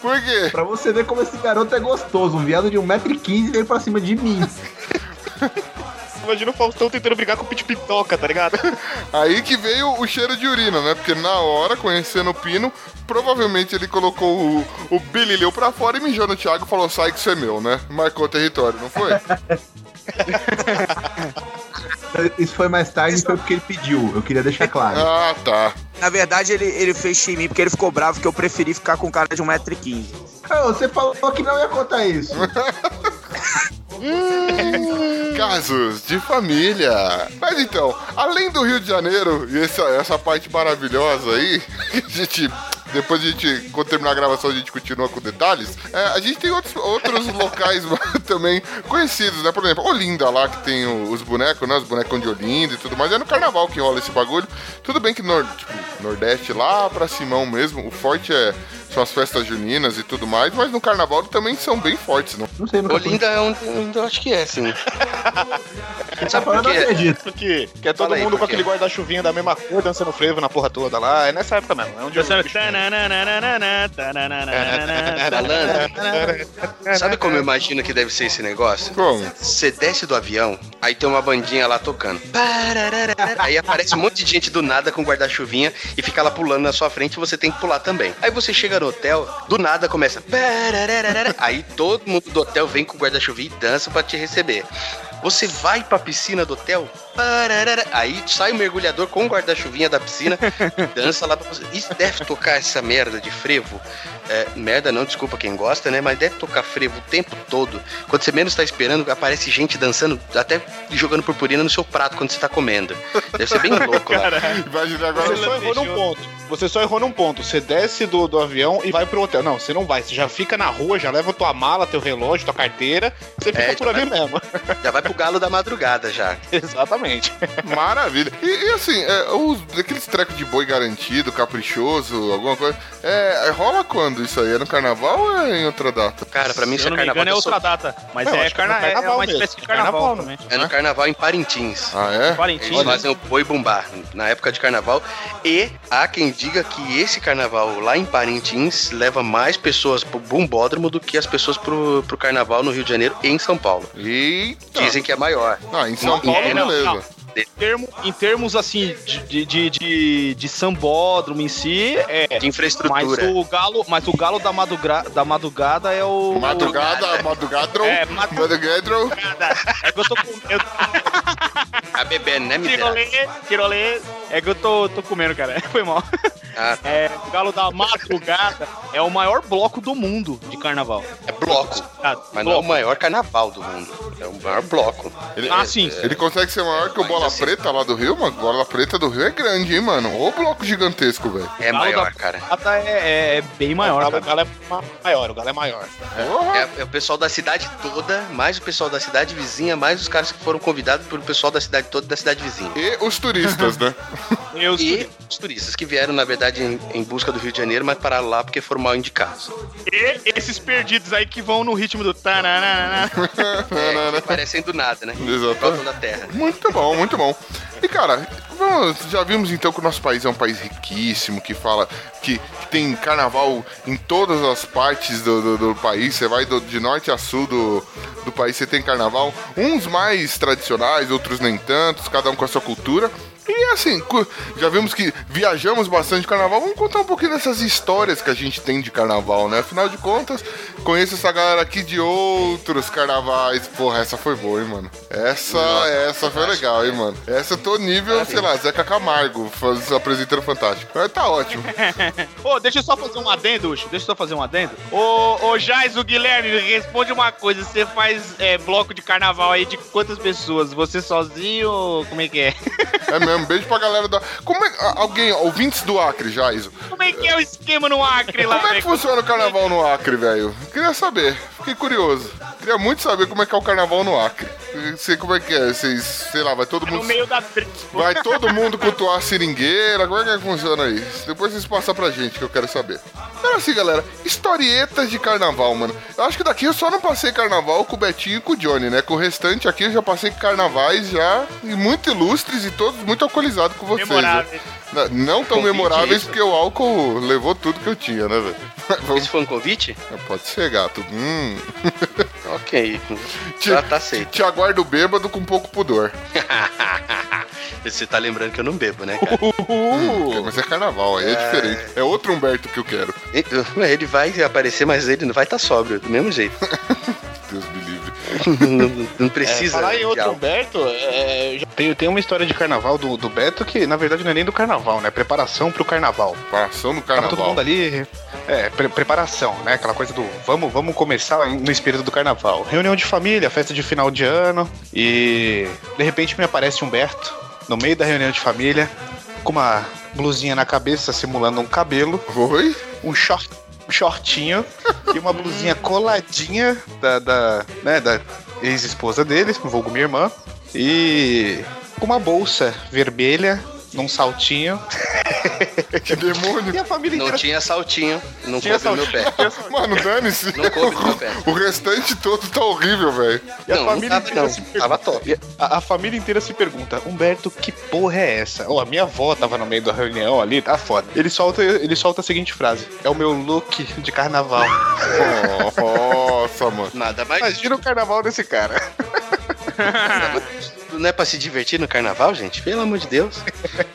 Por quê? Pra você ver como esse garoto é gostoso. Um viado de 1,15m veio pra cima de mim. Imagina o Faustão tentando brigar com o Pit Pitoca, tá ligado? Aí que veio o cheiro de urina, né? Porque na hora, conhecendo o Pino, provavelmente ele colocou o, o Bilileu pra fora e mijou no Thiago e falou: sai que isso é meu, né? Marcou o território, não foi? Isso foi mais tarde, foi porque ele pediu. Eu queria deixar claro. ah, tá. Na verdade, ele, ele fez em mim porque ele ficou bravo que eu preferi ficar com um cara de 1,15m. Ah, Você falou que não ia contar isso. Casos de família. Mas então, além do Rio de Janeiro e essa, essa parte maravilhosa aí, que a gente. Depois a gente, quando terminar a gravação, a gente continua com detalhes. É, a gente tem outros, outros locais também conhecidos, né? Por exemplo, Olinda lá, que tem os bonecos, né? Os bonecos de Olinda e tudo mais. É no carnaval que rola esse bagulho. Tudo bem que nor, tipo, Nordeste lá pra Simão mesmo, o forte é são as festas juninas e tudo mais, mas no carnaval também são bem fortes, não? Não sei, nunca. Olinda é um. Eu acho que é, sim. Sabe por falando, eu quê? acredito. Que, que é todo Fala mundo com aquele guarda-chuvinha da mesma cor, dançando frevo na porra toda lá. É nessa época mesmo. É onde eu... Dançando. Malandro. Sabe como eu imagino que deve ser esse negócio? Como? Você desce do avião, aí tem uma bandinha lá tocando. Aí aparece um monte de gente do nada com guarda-chuvinha e fica lá pulando na sua frente e você tem que pular também. Aí você chega no hotel, do nada começa. Aí todo mundo do hotel vem com guarda-chuvinha e dança pra te receber. Você vai pra piscina do hotel, pararara. aí sai o mergulhador com o guarda-chuvinha da piscina e dança lá pra você. Isso deve tocar essa merda de frevo. É, merda não, desculpa quem gosta, né? Mas deve tocar frevo o tempo todo. Quando você menos tá esperando, aparece gente dançando, até jogando purpurina no seu prato quando você tá comendo. Deve ser bem louco lá. Imagina agora. Você só errou num ponto. Você só errou num ponto. Você desce do, do avião e vai pro hotel. Não, você não vai. Você já fica na rua, já leva tua mala, teu relógio, tua carteira. Você fica É, por ali vai- mesmo. Já vai pro galo da madrugada já. Exatamente. Maravilha. E, e assim, é, os, aqueles trecos de boi garantido, caprichoso, alguma coisa. É, rola quando isso aí? É no carnaval ou é em outra data? Cara, pra mim isso é não me carnaval. engano, é outra data. Mas é, é carna... é carnaval uma mesmo. espécie de É carnaval carnaval. É no carnaval em Parintins. Ah, é? Parintins. Eles fazem o boi bumbá na época de carnaval. E há quem diga que esse carnaval lá em Parintins leva mais pessoas pro bumbódromo do que as pessoas pro, pro carnaval no Rio de Janeiro e em São Paulo. Eita. Dizem que é maior. Ah, em São Não, Paulo, não, beleza. não. Em, termo- em termos assim de, de, de, de sambódromo em si, é. De Mas infraestrutura. o galo, mas o galo da, madruga, da madrugada é o. Madrugada, madrugada. É, madru- Madrugada. É que eu tô com. Eu, A bebê, né, miserável? tirolê, tirolê. É que eu tô, tô comendo, cara. Foi mal. Ah, É, o galo da madrugada é o maior bloco do mundo de carnaval. é bloco. Ah, Mas não é o bloco. maior carnaval do mundo. É o maior bloco. Ele, Ah, sim. Ele consegue ser maior que o Bola assim- Preta lá do Rio, mano. Bola Preta do Rio é grande, hein, mano? Ô bloco gigantesco, velho. É maior, cara. É, é, é bem maior, o, cara. galo, o galo é ma- maior, o galo é maior. É, é o pessoal da cidade toda, mais o pessoal da cidade vizinha, mais os caras que foram convidados pelo pessoal da cidade toda e da cidade vizinha. E os turistas, né? E os turistas que vieram, na verdade, em, em busca do Rio de Janeiro, mas pararam lá porque foram mal indicados. E esses perdidos aí que vão no ritmo do tananana. É, que parecem do nada, né? Exatamente. Voltam da terra. Muito bom, muito bom. E cara, vamos- já vimos então que o nosso país é um país riquíssimo, que fala que, que tem carnaval em todas as partes do, do- do país. Você vai do- de norte a sul do, do país, você tem carnaval. Uns mais tradicionais, outros nem tantos, cada um com a sua cultura. E assim, já vimos que viajamos bastante de carnaval. Vamos contar um pouquinho dessas histórias que a gente tem de carnaval, né? Afinal de contas, conheço essa galera aqui de outros carnavais. Porra, essa foi boa, hein, mano? Essa, essa foi legal, hein, mano? Essa eu tô nível, sei lá, Zeca Camargo faz, apresentando Fantástico. Mas tá ótimo. Ô, deixa eu só fazer um adendo, Ucho. Deixa eu só fazer um adendo. Ô, ô Jais, o Guilherme, responde uma coisa. Você faz é, bloco de carnaval aí de quantas pessoas? Você sozinho ou como é que é? É mesmo, beijo pra galera da. Como é. Alguém, ouvintes do Acre, Jaiso. Como é que é o esquema no Acre lá, Como é que funciona o carnaval no Acre, velho? Queria saber, fiquei curioso. Queria muito saber como é que é o carnaval no Acre. Sei como é que é, vocês, sei lá, vai todo No mundo. meio da briga. Vai todo mundo cultuar a seringueira? Como é que funciona aí? Depois vocês passam pra gente que eu quero saber. Então assim, galera, historietas de carnaval, mano. Eu acho que daqui eu só não passei carnaval com o Betinho e com o Johnny, né? Com o restante aqui eu já passei carnavais já, e muito ilustres e todos muito alcoolizados com vocês. né? Memorável. Não, tão Convite memoráveis isso. porque o álcool levou tudo que eu tinha, né, velho? Vamos- Esse foi um convite? Pode ser, gato. Hum. Ok. Te, Já tá aceito. te aguardo bêbado com pouco pudor. Você tá lembrando que eu não bebo, né, cara? Hum, mas é carnaval, aí é diferente. É outro Humberto que eu quero. Ele vai aparecer, mas ele não vai estar sóbrio, do mesmo jeito. Deus me livre. Não, não É, precisa. falar em outro. Humberto, é, tem, tem uma história de carnaval do, do Beto que, na verdade, não é nem do carnaval, né? Preparação pro carnaval. Preparação no Tava todo carnaval. mundo ali. É, pre- preparação, né? Aquela coisa do vamos, vamos começar no espírito do carnaval. Reunião de família, festa de final de ano. E de repente me aparece Humberto no meio da reunião de família, com uma blusinha na cabeça simulando um cabelo, Oi? um short. Um shortinho e uma blusinha coladinha da, da, né, da ex-esposa dele, vulgo minha irmã, e com uma bolsa vermelha num saltinho. Que demônio. E a família Não inteira tinha saltinho, não tinha coube no meu saltinho. pé. Mano, dane-se. Não coube no meu pé. O restante todo tá horrível, velho. E a Não, não família não. se pergunta- Tava top. A, a família inteira se pergunta, Humberto, que porra é essa? Ó, a minha avó tava no meio da reunião ali, tá foda. Ele solta, ele solta a seguinte frase: É o meu look de carnaval. Nossa, mano. Nada mais. Imagina o carnaval desse cara. Não é pra se divertir no carnaval, gente? Pelo amor de Deus.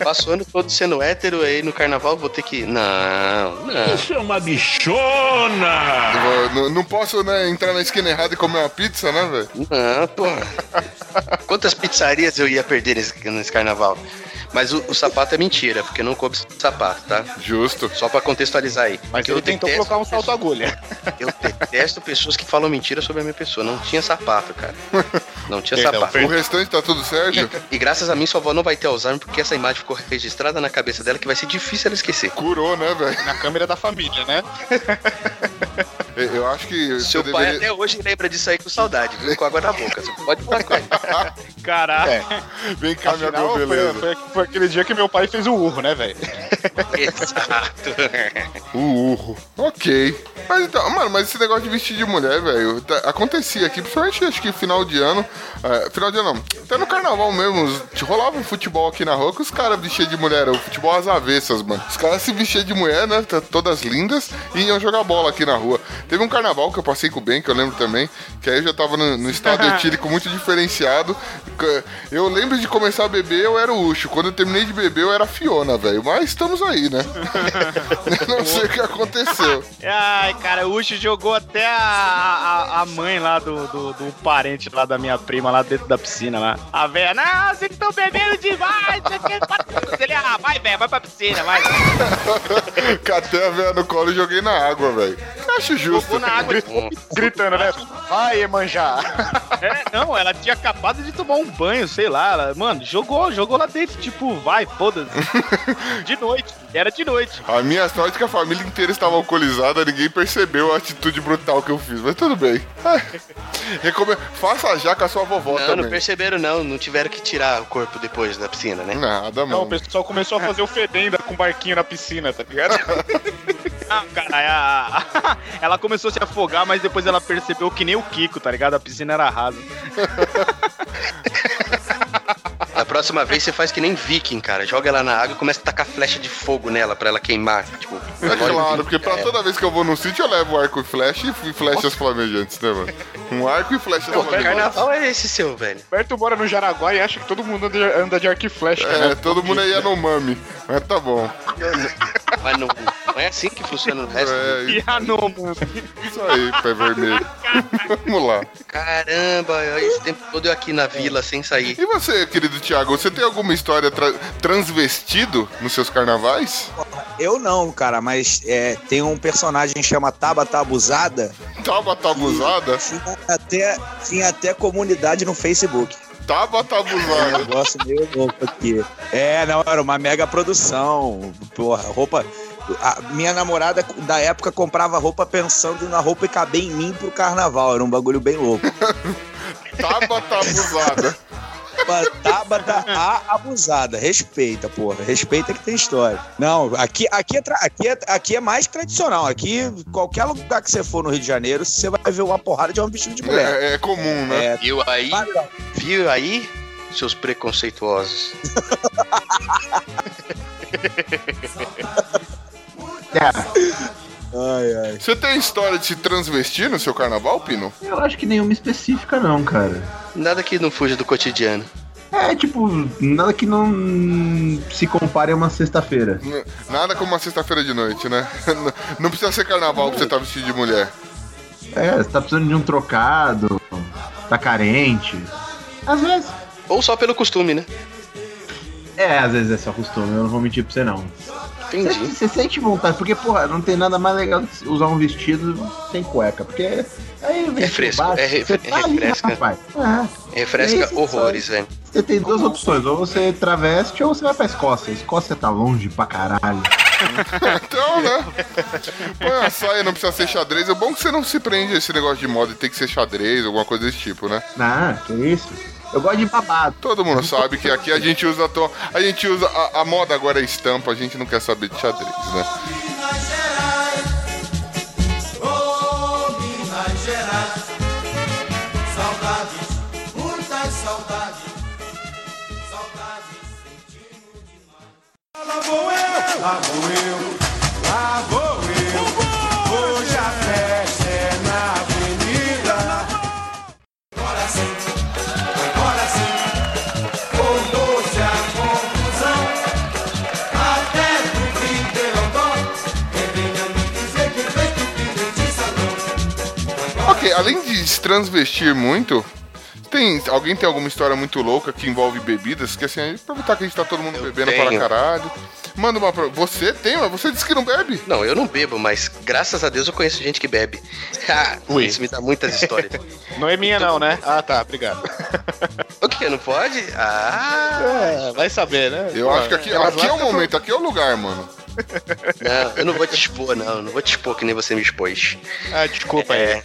Passo o ano todo sendo hétero, aí no carnaval vou ter que. Não, não. Isso é uma bichona! Eu vou- Não, não posso, né, entrar na esquina errada e comer uma pizza, né, velho? Não, porra. Quantas pizzarias eu ia perder nesse, nesse carnaval? Mas o, o sapato é mentira, porque não coube sapato, tá? Justo. Só pra contextualizar aí. Mas ele tentou detesto colocar um salto agulha. Eu detesto pessoas que falam mentira sobre a minha pessoa. Não tinha sapato, cara. Não tinha Perdão, sapato. O restante tá tudo certo? E graças a mim, sua avó não vai ter Alzheimer, porque essa imagem ficou registrada na cabeça dela que vai ser difícil ela esquecer. Curou, né, velho? Na câmera da família, né? Eu acho que Seu pai deveria... até hoje lembra disso aí com saudade, viu? Com água na boca. Você pode falar com ele. Caralho. Vem cá, minha Afinal, foi, beleza. foi, foi aquele dia que meu pai fez o urro, né, velho? Exato. O urro. Ok. Mas então, mano, mas esse negócio de vestir de mulher, velho, tá- acontecia aqui, principalmente acho que final de ano. é, final de ano não. Até no carnaval mesmo. Rolava um futebol aqui na rua que os caras vestiam de mulher. O futebol às avessas, mano. Os caras se vestiam de mulher, né? Todas lindas e iam jogar bola aqui na rua. Teve um carnaval que eu passei com o Ben, que eu lembro também, que aí eu já tava no, no estado etílico muito diferenciado. Eu lembro de começar a beber, eu era o Ucho. Quando eu terminei de beber, eu era a Fiona, velho. Mas estamos aí, né? não sei o que aconteceu. Ai, cara, o Ucho jogou até a, a, a mãe lá do, do, do parente lá da minha prima lá dentro da piscina lá. A velha, não, vocês estão bebendo demais. Você quer... Ele, ah, vai, velho, vai pra piscina, vai. Catei a veia no colo e joguei na água, velho. Acho justo. Jogou na água. Gritando, né? Vai, Emanjá. É, não, ela tinha acabado de tomar um banho, sei lá. Ela, mano, jogou, jogou lá dentro, tipo, vai, foda-se. De noite, era de noite. A minha sorte é que a família inteira estava alcoolizada, ninguém percebeu a atitude brutal que eu fiz, mas tudo bem. É. Recome- Faça já com a sua vovó Não, não também. perceberam não. Não tiveram que tirar o corpo depois da piscina, né? Nada, Não, mano. o pessoal começou a fazer o fedenda com o barquinho na piscina, tá ligado? Ah, cara, a- ela começou a se afogar, mas depois ela percebeu que nem o Kiko, tá ligado? A piscina era rasa. Da próxima vez você faz que nem viking, cara. Joga ela na água e começa a tacar flecha de fogo nela pra ela queimar. Tipo, É claro, porque pra É. toda vez que eu vou no sítio eu levo arco e flecha e flechas flamejantes, né, mano? Um arco e Não, que flamejantes. carnaval é esse seu, velho? Berto mora no Jaraguá e acha que todo mundo anda, de arco e flecha, né? É, todo mundo aí é no mami. Mas tá bom. Mas não, não é assim que funciona no resto. É, E a Nomo. isso aí, pé vermelho. Vamos lá. Caramba, esse tempo todo eu aqui na vila sem sair. E você, querido Thiago, você tem alguma história tra- transvestido nos seus carnavais? Eu não, cara, mas é, tem um personagem que chama Tabata Abusada. Tabata abusada? Tinha até, tinha até comunidade no Facebook. Tabata Um abusada. negócio meio louco aqui. É, não, era uma mega produção. Porra, roupa. A minha namorada da época comprava roupa pensando na roupa e caber em mim pro carnaval. Era um bagulho bem louco. Tabata abusada. Uma Tabata a abusada. Respeita, porra. Respeita que tem história. Não, aqui, aqui, é, aqui, é, aqui é mais tradicional. Aqui, qualquer lugar que você for no Rio de Janeiro, você vai ver uma porrada de homem vestido de mulher. É, é comum, né? É, Viu aí? padrão. Viu aí? Seus preconceituosos. Ai, ai. Você tem história de se transvestir no seu carnaval, Pino? Eu acho que nenhuma específica, não, cara. Nada que não fuja do cotidiano. É, tipo, nada que não se compare a uma sexta-feira. Nada como uma sexta-feira de noite, né? Não precisa ser carnaval pra você estar vestido de mulher. É, você tá precisando de um trocado, tá carente. Às vezes. Ou só pelo costume, né? É, às vezes é só costume, eu não vou mentir pra você não. Você, Entendi. você sente vontade, porque, porra, não tem nada mais legal do que usar um vestido sem cueca, porque aí vem É fresco, é re- tá ali, refresca. rapaz. É, Refresca horrores, velho. você tem duas opções, ou você traveste ou você vai pra Escócia. A Escócia tá longe pra caralho. Então, né? Põe a saia, não precisa ser xadrez. É bom que você não se prende a esse negócio de moda e tem que ser xadrez, alguma coisa desse tipo, né? Ah, que isso. Eu gosto de babado. Todo mundo sabe que aqui a gente usa to... a gente usa a, a moda agora é estampa, a gente não quer saber de xadrez, né? Minas Gerais, Minas Gerais, saudades, muitas saudades, saudades sentimos demais. Lá vou eu, lá vou eu, lá vou eu, além de se transvestir muito, tem, alguém tem alguma história muito louca que envolve bebidas? Que assim, aproveitar que a gente tá todo mundo bebendo tenho. para caralho. Manda uma pra... Você tem, mas você disse que não bebe? Não, eu não bebo, mas graças a Deus eu conheço gente que bebe. Ah, Ui. Isso me dá muitas histórias. Não é minha, não, né? Ah, tá, obrigado. o que? Não pode? Ah, É, vai saber, né? Eu Pô, acho que aqui, elas aqui é o momento, aqui é o lugar, mano. não, eu não vou te expor, não. Não vou te expor que nem você me expôs. Ah, desculpa aí.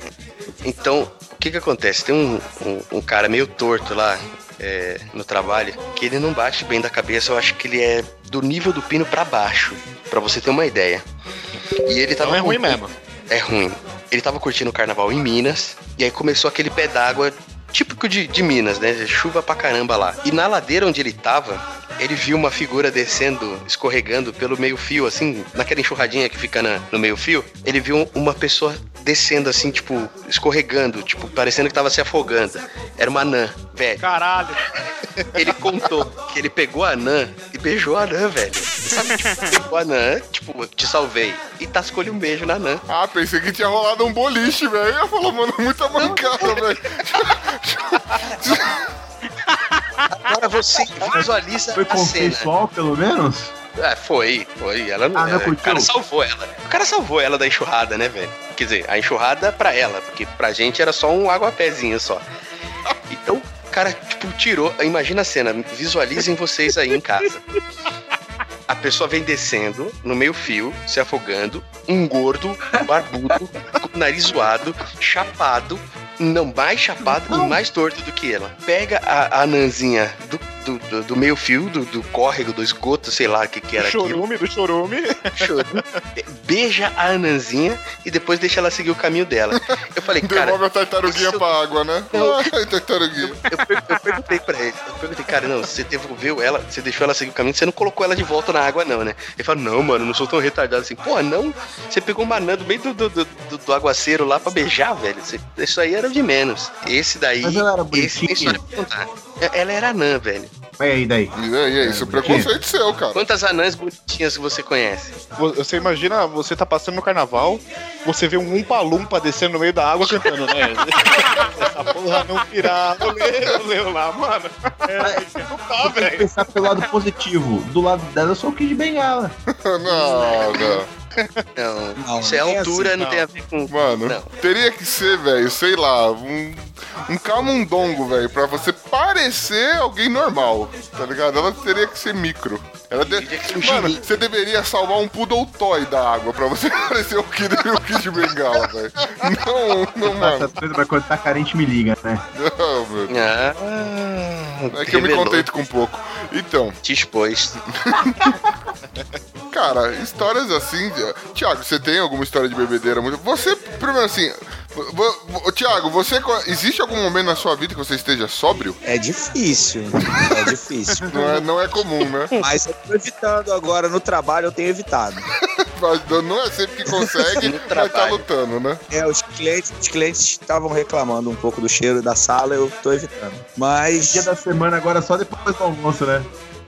Então, o que que acontece? Tem um, um, um cara meio torto lá é, no trabalho que ele não bate bem da cabeça. Eu acho que ele é do nível do pino pra baixo, pra você ter uma ideia. E ele tava Não é ruim mesmo. É ruim. Ele tava curtindo o carnaval em Minas, e aí começou aquele pé d'água típico de, de Minas, né? Chuva pra caramba lá. E na ladeira onde ele tava, ele viu uma figura descendo, escorregando pelo meio-fio, assim, naquela enxurradinha que fica na- no meio-fio. Ele viu uma pessoa descendo, assim, tipo, escorregando, tipo, parecendo que tava se afogando. Era uma anã, velho. Caralho. Ele contou que ele pegou a anã e beijou a anã, velho. Sabe, tipo, a anã, tipo, te salvei. E tascou-lhe um beijo na anã. Ah, pensei que tinha rolado um boliche, velho. Eu falou, mano, muita mancada, velho. Agora você visualiza Foi a cena. consensual, pelo menos? É, foi, foi. Ela não. Ah, não é, o cara salvou ela. O cara salvou ela da enxurrada, né, velho? Quer dizer, a enxurrada pra ela, porque pra gente era só um aguapézinho só. Então, o cara, tipo, tirou. Imagina a cena, visualizem vocês aí em casa. A pessoa vem descendo no meio fio, se afogando, um gordo, barbudo, com o nariz zoado, chapado, não mais chapado e mais torto do que ela. Pega a, a anãzinha do, do, do- do meio fio, do, do córrego, do esgoto, sei lá o que, que era aquilo. chorume, do chorume. Chorou, beija a anãzinha e depois deixa ela seguir o caminho dela. Eu falei, cara, Devolve a tartaruguinha isso- pra água, né? Não. Ai, tartaruguinha. eu, per- eu perguntei pra ele, eu perguntei, cara, não, você devolveu ela, você deixou ela seguir o caminho, você não colocou ela de volta na água, não, né? Ele falou, não, mano, não sou tão retardado assim. Porra, não, você pegou uma anã do meio do, do, do, do- do aguaceiro lá pra beijar, velho. Você- isso aí era de menos. Esse daí, Mas ela era esse tem bonitinha? história pra contar. É- Ela era anã, velho. Mas aí, daí? E aí, é isso, é preconceito seu, cara. Quantas anãs bonitinhas que você conhece? Vo- Você imagina, você tá passando no carnaval, você vê um umpa-lumpa descendo no meio da água cantando, né? Essa porra não virar, olê, olê lá, mano. É, isso não tá, velho. pensar pelo lado positivo. Do lado dela, eu sou o Kid Bengala. Não, não. Não, Não, isso é nem altura, assim, não, não. tem a ver com. Mano, Não. teria que ser, velho, sei lá, um, um camundongo, velho, pra você parecer alguém normal, tá ligado? Ela teria que ser micro. Ela de... Teria que ser um Mano, você deveria salvar um poodle toy da água pra você parecer o Kid, o Kid Bengala, velho. Não, não, mano. Essas coisas, mas quando tá carente, me liga, né? Não, meu. Ah, É que eu me contento com pouco. Então, Te expôs. cara, histórias assim. Tiago, você tem alguma história de bebedeira muito. Você, primeiro assim. Tiago, você. Existe algum momento na sua vida que você esteja sóbrio? É difícil. É difícil. Não é, não é comum, né? Mas eu tô evitando agora no trabalho, eu tenho evitado. Mas Não é sempre que consegue, No mas tá trabalho. lutando, né? É, os clientes, os clientes estavam reclamando um pouco do cheiro da sala, eu tô evitando. Mas Dia da semana agora só depois do almoço, né?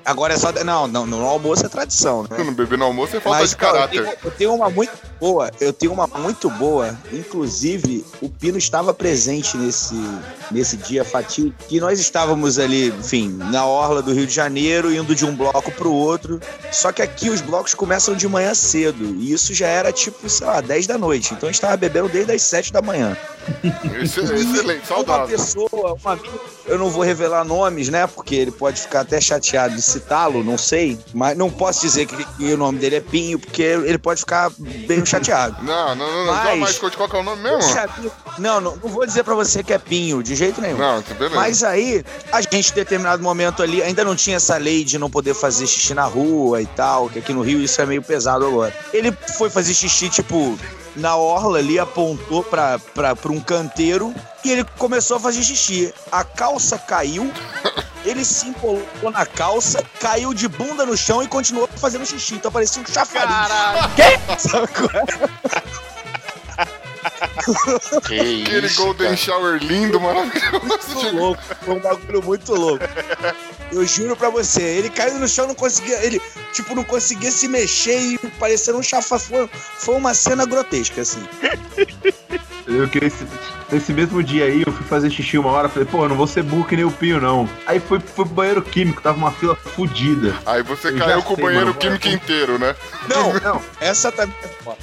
Agora é só. Não, não, no almoço é tradição, né? Não beber no almoço é falta Mas de cara, eu, caráter. tenho, eu tenho uma muito boa, eu tenho uma muito boa. Inclusive, o Pino estava presente nesse, nesse dia fatídico. Que nós estávamos ali, enfim, na orla do Rio de Janeiro, indo de um bloco pro outro. Só que aqui os blocos começam de manhã cedo. E isso já era tipo, sei lá, 10 da noite. Então a gente estava bebendo desde as 7 da manhã. Esse- Excelente, Uma saudável. pessoa, uma amiga, eu não vou revelar nomes, né? Porque ele pode ficar até chateado de citá-lo, não sei. Mas não posso dizer que, que o nome dele é Pinho, porque ele pode ficar bem chateado. Não, não, não, não. Mas- conte qual que é o nome mesmo? Não, não, não vou dizer pra você que é Pinho, de jeito nenhum. Não, tá beleza. Mas aí, a gente, em determinado momento ali, ainda não tinha essa lei de não poder fazer xixi na rua e tal, que aqui no Rio isso é meio pesado agora. Ele foi fazer xixi, tipo, na orla ali, apontou pra, pra, pra um canteiro e ele começou a fazer xixi. A calça caiu, ele se empolou na calça, caiu de bunda no chão e continuou fazendo xixi. Então parecia um chafariz. Caralho. Quê? É? Que Aquele isso, Golden cara. Shower lindo, maravilhoso. muito louco. Foi um bagulho muito louco. Eu juro pra você, ele caiu no chão, não conseguia. Ele, tipo, não conseguia se mexer e parecendo um chafaz. Foi, foi uma cena grotesca, assim. Eu que esse, nesse mesmo dia aí, eu fui fazer xixi uma hora, falei, pô, eu não vou ser burro que nem o Pinho, não. Aí fui, fui pro banheiro químico, tava uma fila fodida. Aí você Eu caiu com o banheiro mano. químico inteiro, né? Não, Não, essa também é foda.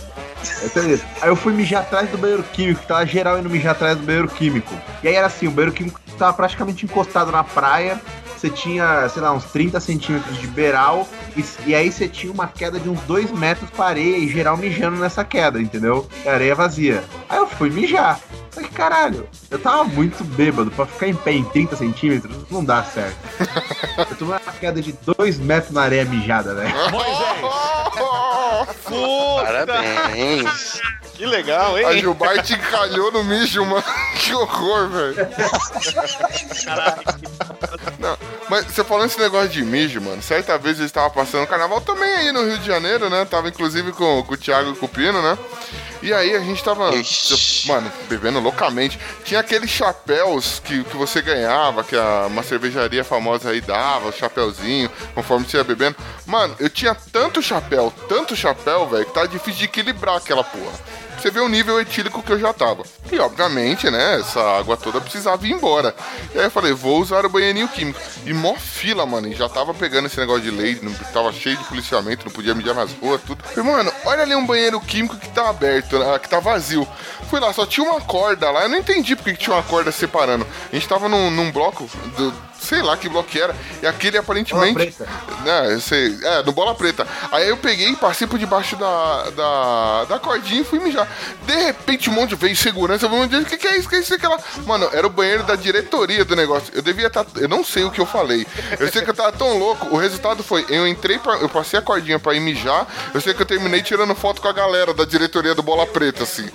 é beleza. Aí eu fui mijar atrás do banheiro químico, tava geral indo mijar atrás do banheiro químico. E aí era assim, o banheiro químico tava praticamente encostado na praia, você tinha, sei lá, uns 30 centímetros de beiral, e, e aí você tinha uma queda de uns 2 metros pra areia e geral mijando nessa queda, entendeu? E a areia vazia. Aí eu fui mijar. Só que caralho, eu tava muito bêbado pra ficar em pé em 30 centímetros, não dá certo. Eu tomei uma queda de 2 metros na areia mijada, velho. Puta. Parabéns. Que legal, A hein? Gilbarte encalhou no mijo, mano. Que horror, velho. Não, mas você falando esse negócio de mijo, mano. Certa vez eu estava passando carnaval também aí no Rio de Janeiro, né? Tava inclusive com, com o Thiago e com o Pino, né? E aí a gente tava, Ixi. mano, bebendo loucamente. Tinha aqueles chapéus que, que você ganhava, que a, uma cervejaria famosa aí dava, o chapéuzinho, conforme você ia bebendo. Mano, eu tinha tanto chapéu, tanto chapéu, velho, que tá difícil de equilibrar aquela porra. Você vê o nível etílico que eu já tava. E obviamente, né, essa água toda precisava ir embora. E aí eu falei, vou usar o banheirinho químico. E mó fila, mano, e já tava pegando esse negócio de lei, não, tava cheio de policiamento, não podia mijar nas ruas, tudo. Falei, mano, olha ali um banheiro químico que tá aberto, né, que tá vazio. Fui lá, só tinha uma corda lá, eu não entendi porque que tinha uma corda separando. A gente tava num, num bloco, do, sei lá que bloco que era, e aquele aparentemente... Bola preta. É, eu sei. É, no bola preta. Aí eu peguei e passei por debaixo da, da, da cordinha e fui mijar. De repente, um monte de veio segurança. Eu falei, o que, que é isso? Que é isso? Aquela... Mano, era o banheiro da diretoria do negócio. Eu devia estar. eu não sei o que eu falei. Eu sei que eu tava tão louco. O resultado foi: eu entrei, pra, eu passei a cordinha pra ir mijar. Eu sei que eu terminei tirando foto com a galera da diretoria do bola preta, assim.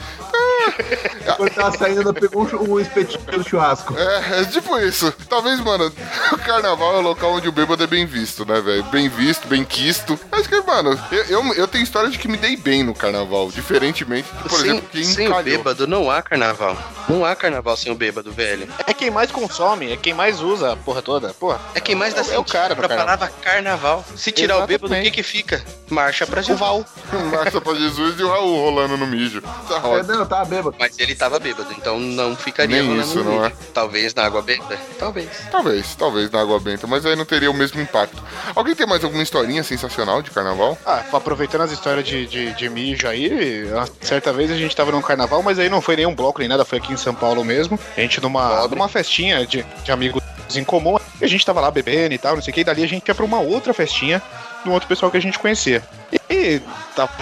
Quando tava saindo, eu pegou um, espetinho do churrasco. É, é tipo isso. Talvez, mano, o carnaval é o local onde o bêbado é bem visto, né, velho? Bem visto, bem quisto. Acho que, mano, eu, eu, eu tenho história de que me dei bem no carnaval. Diferentemente por sem, exemplo, quem sem o encalhou. bêbado não há carnaval. Não há carnaval sem o bêbado, velho. É quem mais consome, é quem mais usa a porra toda. Porra. É quem mais dá É o sentido cara pra carnaval. palavra carnaval. Se tirar o bêbado, o que Exatamente. que fica? Marcha pra Jesus. Marcha pra Jesus e o Raul rolando no mijo. Tá É, roda. não, tava bêbado. Mas ele tava bêbado, então não ficaria Nem isso, não vídeo. Talvez na água benta? Talvez. Talvez, talvez na água benta, mas aí não teria o mesmo impacto. Alguém tem mais alguma historinha sensacional de carnaval? Ah, aproveitando as histórias de, de, de mijo aí, a- certa vez a gente tava num carnaval, mas aí não foi nenhum bloco nem nada, foi aqui em São Paulo mesmo. A gente numa, numa festinha de, de amigos em comum, e a gente tava lá bebendo e tal, não sei o que, e dali a gente ia pra uma outra festinha de um outro pessoal que a gente conhecia. E tava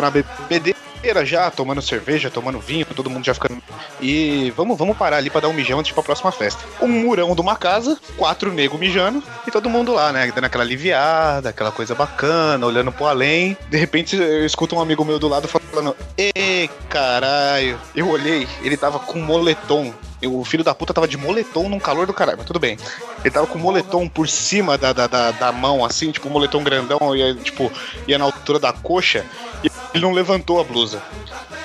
na bebedeira já, tomando cerveja, tomando vinho, todo mundo já ficando. E vamos, vamos parar ali pra dar um mijão antes pra próxima festa. Um murão de uma casa, quatro negros mijando, e todo mundo lá, né? Dando aquela aliviada, aquela coisa bacana, olhando pro além. De repente eu escuto um amigo meu do lado falando: Ê, caralho. Eu olhei, ele tava com moletom. Eu- O filho da puta tava de moletom num calor do caralho, mas tudo bem. Ele tava com moletom por cima da, da, da, da mão, assim, tipo, um moletom grandão, ia, tipo, ia na altura da coxa, e ele não levantou a blusa.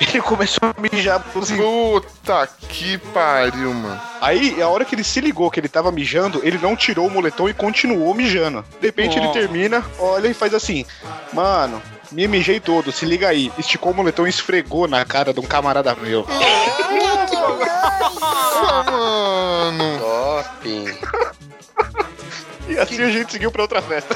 Ele começou a mijar a blusa Puta que pariu, mano. Aí, a hora que ele se ligou que ele tava mijando, ele não tirou o moletom e continuou mijando. De repente ele Nossa. termina, olha e faz assim: Mano, me mijei todo, se liga aí. Esticou o moletom e esfregou na cara de um camarada meu. Ah, mano. Top. E assim a gente seguiu pra outra festa.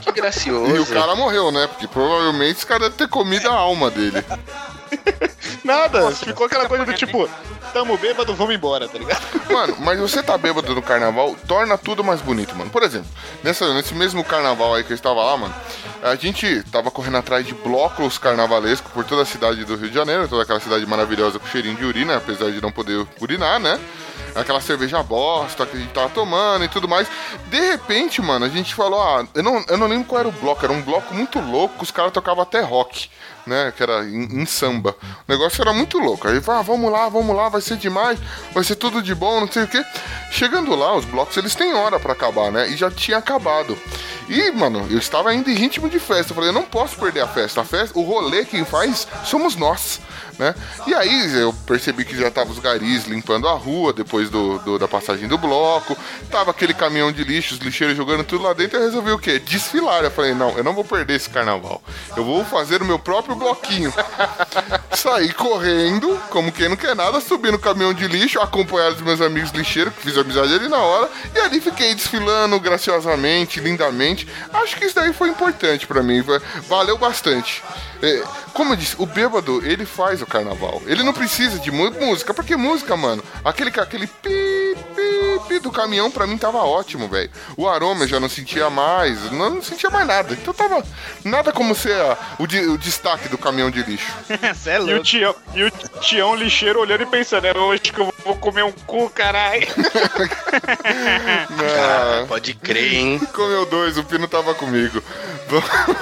Que gracioso. E o cara morreu, né? Porque provavelmente esse cara deve ter comido a alma dele. Nada, ficou aquela coisa do tipo: tamo bêbado, vamos embora, tá ligado? Mano, mas você tá bêbado no carnaval, torna tudo mais bonito, mano. Por exemplo, nessa, nesse mesmo carnaval aí que eu estava lá, mano, a gente tava correndo atrás de blocos carnavalescos por toda a cidade do Rio de Janeiro, toda aquela cidade maravilhosa com cheirinho de urina, apesar de não poder urinar, né? Aquela cerveja bosta que a gente tava tomando e tudo mais. De repente, mano, a gente falou, ah, eu não, eu não lembro qual era o bloco, era um bloco muito louco, os caras tocavam até rock né? Que era em, em samba. O negócio era muito louco. Aí, ah, vamos lá, vamos lá, vai ser demais, vai ser tudo de bom, não sei o quê. Chegando lá, os blocos eles têm hora para acabar, né? E já tinha acabado. E, mano, eu estava ainda em ritmo de festa. Eu falei, eu não posso perder a festa. A festa, o rolê quem faz somos nós. Né? E aí eu percebi que já tava os garis limpando a rua depois do, do, da passagem do bloco, tava aquele caminhão de lixo, os lixeiros jogando tudo lá dentro, eu resolvi o quê? Desfilar. Eu falei, não, eu não vou perder esse carnaval. Eu vou fazer o meu próprio bloquinho. Saí correndo, como quem não quer nada, subi no caminhão de lixo, acompanhado dos meus amigos lixeiros, que fiz amizade ali na hora, e ali fiquei desfilando graciosamente, lindamente. Acho que isso daí foi importante para mim, valeu bastante. É, como eu disse, o bêbado, ele faz carnaval. Ele não precisa de música, porque música, mano, aquele, aquele pi, pi, pi do caminhão pra mim tava ótimo, velho. O aroma eu já não sentia mais, não, não, sentia mais nada. Então tava nada como ser a, o, o, destaque do caminhão de lixo. é e, o tião, e o tião lixeiro olhando e pensando, é hoje que eu vou comer um cu, caralho. ah, pode crer, hein? Comeu dois, o Pino tava comigo.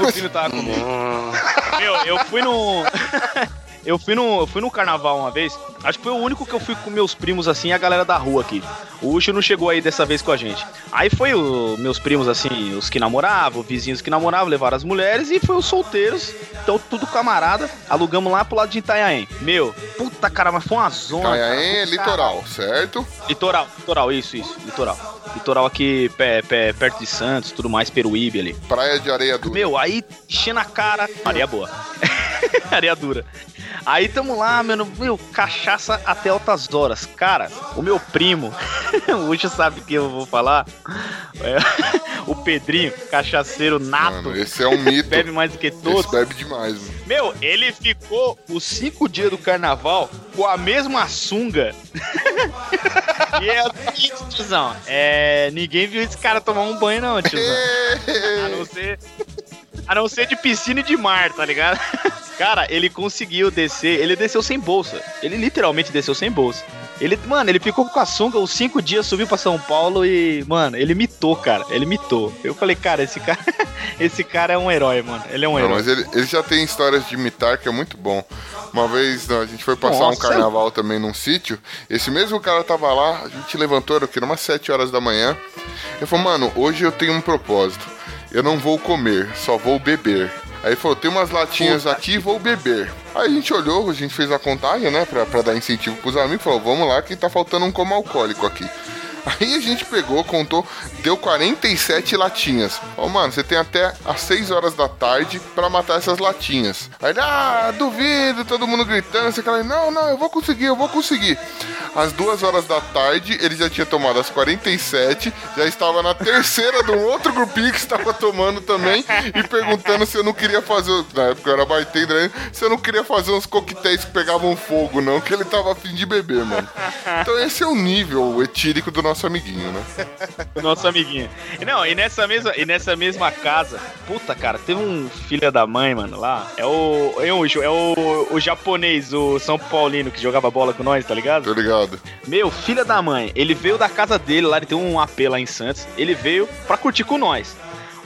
O Pino tava comigo. Meu, eu fui no. Eu fui no, eu fui no carnaval uma vez. Acho que foi o único que eu fui com meus primos assim, a galera da rua aqui. O Ucho não chegou aí dessa vez com a gente. Aí foi o, meus primos assim, os que namoravam, vizinhos que namoravam, levaram as mulheres e foi os solteiros. Então tudo camarada. Alugamos lá pro lado de Itanhaém. Meu, puta cara, mas foi uma zona. Itanhaém é litoral, certo? Litoral, litoral, isso, isso, litoral. Litoral aqui pé, pé, perto de Santos, tudo mais, Peruíbe ali. Praia de areia dura. Meu, aí enchendo a cara. Areia boa. areia dura. Aí tamo lá, mano, meu, cachaça até altas horas. Cara, o meu primo, o Ucho sabe que eu vou falar. É, o Pedrinho, cachaceiro nato. Mano, esse é um mito. bebe mais do que todos. Esse bebe demais, mano. Meu, ele ficou os cinco dias do carnaval com a mesma sunga. e é o seguinte, tiozão. É, ninguém viu esse cara tomar um banho, não, tiozão. a não ser. A não ser de piscina e de mar, tá ligado? Cara, ele conseguiu descer. Ele desceu sem bolsa. Ele literalmente desceu sem bolsa. Ele, mano, ele ficou com a sunga os cinco dias, subiu pra São Paulo e, mano, ele mitou, cara. Ele mitou. Eu falei, cara, esse cara, esse cara é um herói, mano. Ele é um Não, herói. mas ele, ele já tem histórias de imitar que é muito bom. Uma vez a gente foi passar Nossa. um carnaval também num sítio. Esse mesmo cara tava lá, a gente levantou, era aqui, umas 7 horas da manhã. Ele falou, mano, hoje eu tenho um propósito. Eu não vou comer, só vou beber. Aí falou, tem umas latinhas Puta aqui, vou beber. Aí a gente olhou, a gente fez a contagem, né, pra, pra dar incentivo pros amigos, falou, vamos lá que tá faltando um como alcoólico aqui. Aí a gente pegou, contou, deu 47 latinhas. Ó, oh, mano, você tem até às 6 horas da tarde para matar essas latinhas. Aí, ah, duvido, todo mundo gritando. Você fala, não, não, eu vou conseguir, eu vou conseguir. Às 2 horas da tarde, ele já tinha tomado as 47, já estava na terceira de um outro grupinho que estava tomando também e perguntando se eu não queria fazer, na época eu era bartender, se eu não queria fazer uns coquetéis que pegavam fogo, não, que ele tava afim de beber, mano. Então esse é o nível etílico do nosso amiguinho, né? o nosso amiguinho. Não, e nessa mesma, e nessa mesma casa, puta, cara, teve um filho da mãe, mano, lá. É o. É o, é o, o japonês, o São Paulino, que jogava bola com nós, tá ligado? Tô ligado. Meu, filho da mãe, ele veio da casa dele, lá ele tem um AP lá em Santos. Ele veio pra curtir com nós.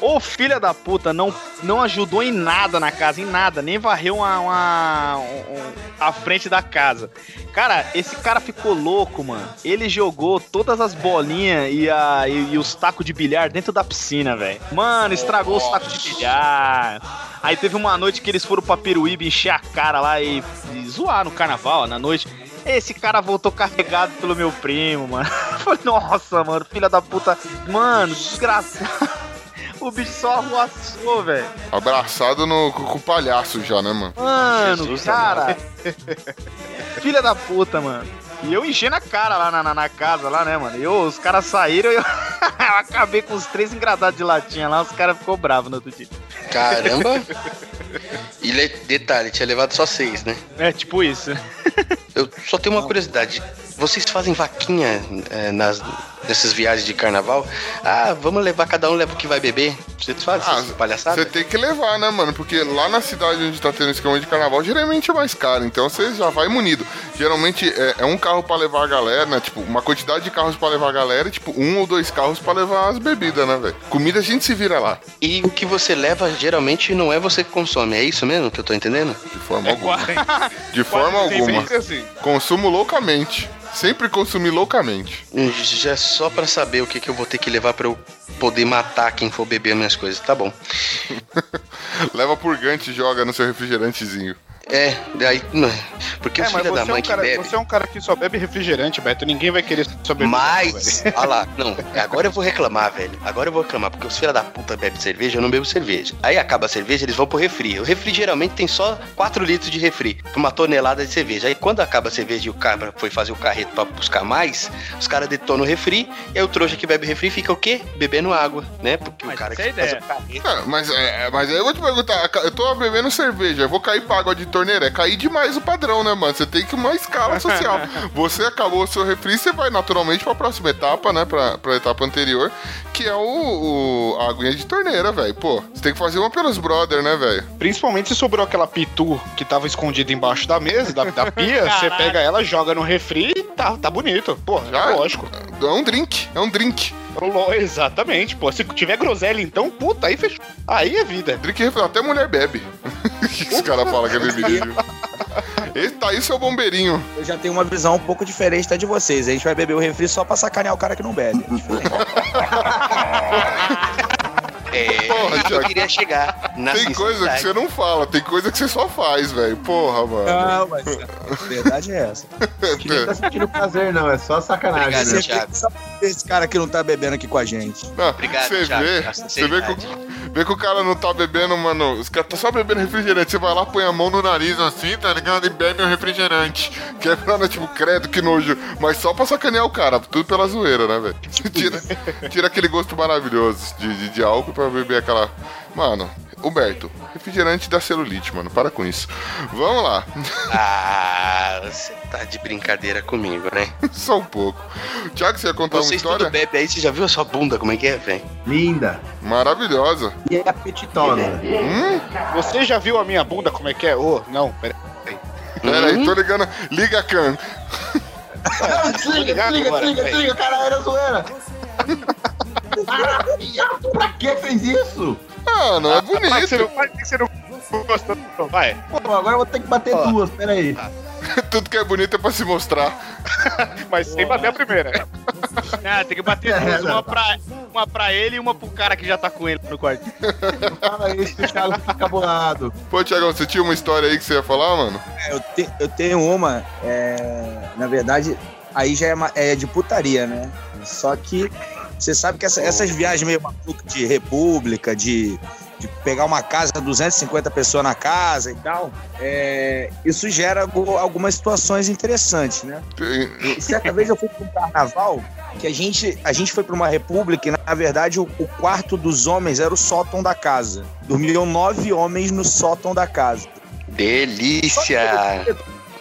O filho da puta não, não ajudou em nada na casa, em nada, nem varreu uma, uma, uma, a frente da casa. Cara, esse cara ficou louco, mano. Ele jogou todas as bolinhas e, a, e, e os tacos de bilhar dentro da piscina, velho. Mano, estragou os tacos de bilhar. Aí teve uma noite que eles foram pra Peruíbe encher a cara lá e, e zoar no carnaval, na noite. Esse cara voltou carregado pelo meu primo, mano. Falei, nossa, mano, filha da puta. Mano, desgraçado. O bicho só arruaçou, velho. Abraçado no, com, o palhaço já, né, mano? Mano, Jesus, cara. Filha da puta, mano. E eu enchendo a cara lá na, na, na, casa, lá, né, mano? E eu, os caras saíram e eu, eu, acabei com os três engradados de latinha lá, os caras ficou bravos no outro dia. Caramba! e detalhe, tinha levado só seis, né? É, tipo isso. Eu só tenho uma curiosidade. Vocês fazem vaquinha é, nas, nessas viagens de carnaval? Ah, vamos levar, cada um leva o que vai beber. Vocês fazem Ah, essas palhaçadas? Você tem que levar, né, mano? Porque lá na cidade onde tá tendo esquema de carnaval, geralmente é mais caro. Então você já vai munido. Geralmente é, é um carro pra levar a galera, né? Tipo, uma quantidade de carros pra levar a galera e, tipo, um ou dois carros pra levar as bebidas, né, velho? Comida a gente se vira lá. E o que você leva geralmente não é você que consome, é isso mesmo que eu tô entendendo? De forma É alguma. quase, De forma alguma. assim. Consumo loucamente. Sempre consumi loucamente. Já é só pra saber o que, que eu vou ter que levar pra eu poder matar quem for beber minhas coisas. Tá bom. Leva purgante e joga no seu refrigerantezinho. É, daí. Porque É, os filhos da você é, mãe um que cara, bebe. você é um cara que só bebe refrigerante, Beto. Ninguém vai querer só beber. Mas, olha lá, não, agora eu vou reclamar, velho. Agora eu vou reclamar, porque os filhos da puta bebem cerveja, eu não bebo cerveja. Aí acaba a cerveja, eles vão pro refri. O refri geralmente tem só 4 litros de refri, pra uma tonelada de cerveja. Aí quando acaba a cerveja e o cara foi fazer o carreto pra buscar mais, os caras detonam o refri, e aí o trouxa que bebe refri fica o quê? Bebendo água, né? Porque Mas o cara essa que é a faz ideia. o carreto. É, mas, é, mas aí eu vou te perguntar, eu tô bebendo cerveja, eu vou cair pra água de torneira, é cair demais o padrão, né, mano? Você tem que uma escala social. Você acabou o seu refri, você vai naturalmente pra próxima etapa, né, pra, pra etapa anterior, que é o, o a aguinha de torneira, velho. Pô, você tem que fazer uma pelos brother, né, velho? Principalmente se sobrou aquela pitu que tava escondida embaixo da mesa, da, da pia, você pega ela, joga no refri e tá, tá bonito. Pô, Já? é lógico. É um drink, é um drink. Exatamente, pô. Se tiver groselha, então, puta, aí fechou. Aí é vida. Drink refri, até mulher bebe. O que, os caras falam que é bebidinho? Esse tá aí seu bombeirinho. Eu já tenho uma visão um pouco diferente da de vocês. A gente vai beber o refri só pra sacanear o cara que não bebe. É. É, Porra, eu queria chegar. Na Tem coisa que você não fala, tem coisa que você só faz, velho. Porra, mano. Não, mas a verdade é essa. Que nem tá sentindo prazer, não. É só sacanagem, Obrigado, né? Thiago. só esse cara que não tá bebendo aqui com a gente. Não, Obrigado, você Thiago, vê, você vê que, o- vê que o cara não tá bebendo, mano. Os caras tá só bebendo refrigerante. Você vai lá, põe a mão no nariz assim, tá ligado? E bebe um refrigerante. Que é pra, né, tipo, credo, que nojo. Mas só pra sacanear o cara, tudo pela zoeira, né, velho? Tira, tira aquele gosto maravilhoso de, de, de álcool pra beber aquela. Mano, Humberto, refrigerante da celulite, mano. Para com isso. Vamos lá. Ah, você tá de brincadeira comigo, né? Só um pouco. Tiago, você ia contar uma Vocês tudo história? bebem aí, você já viu a sua bunda como é que é, velho? Linda. Maravilhosa. E é apetitosa. Hum? Você já viu a minha bunda como é que é? Ô, não, pera. Pera aí, tô ligando. Liga, Can. Desliga, desliga, desliga, velho. desliga, cara, era zoeira. Pra que fez isso? Ah, não é Mas você bonito. não, mas você não gostou, não, vai. Pô, agora eu vou ter que bater Ó. duas, peraí. Tudo que é bonito é pra se mostrar. Mas sem bater a primeira. Ah, tem que bater duas, uma pra, uma pra ele e uma pro cara que já tá com ele no quarto. Fala isso o Thiago fica bolado. Pô, Tiagão, você tinha uma história aí que você ia falar, mano? Eu, te- eu tenho uma, é, na verdade, aí já é, ma- é de putaria, né? Só que você sabe que essa- essas viagens meio malucas de república, de, de pegar uma casa, 250 pessoas na casa e tal, é, isso gera algu- algumas situações interessantes, né? E certa vez eu fui para um carnaval que a gente, a gente foi para uma república e, na verdade, o, o quarto dos homens era o sótão da casa. Dormiam nove homens no sótão da casa. Delícia!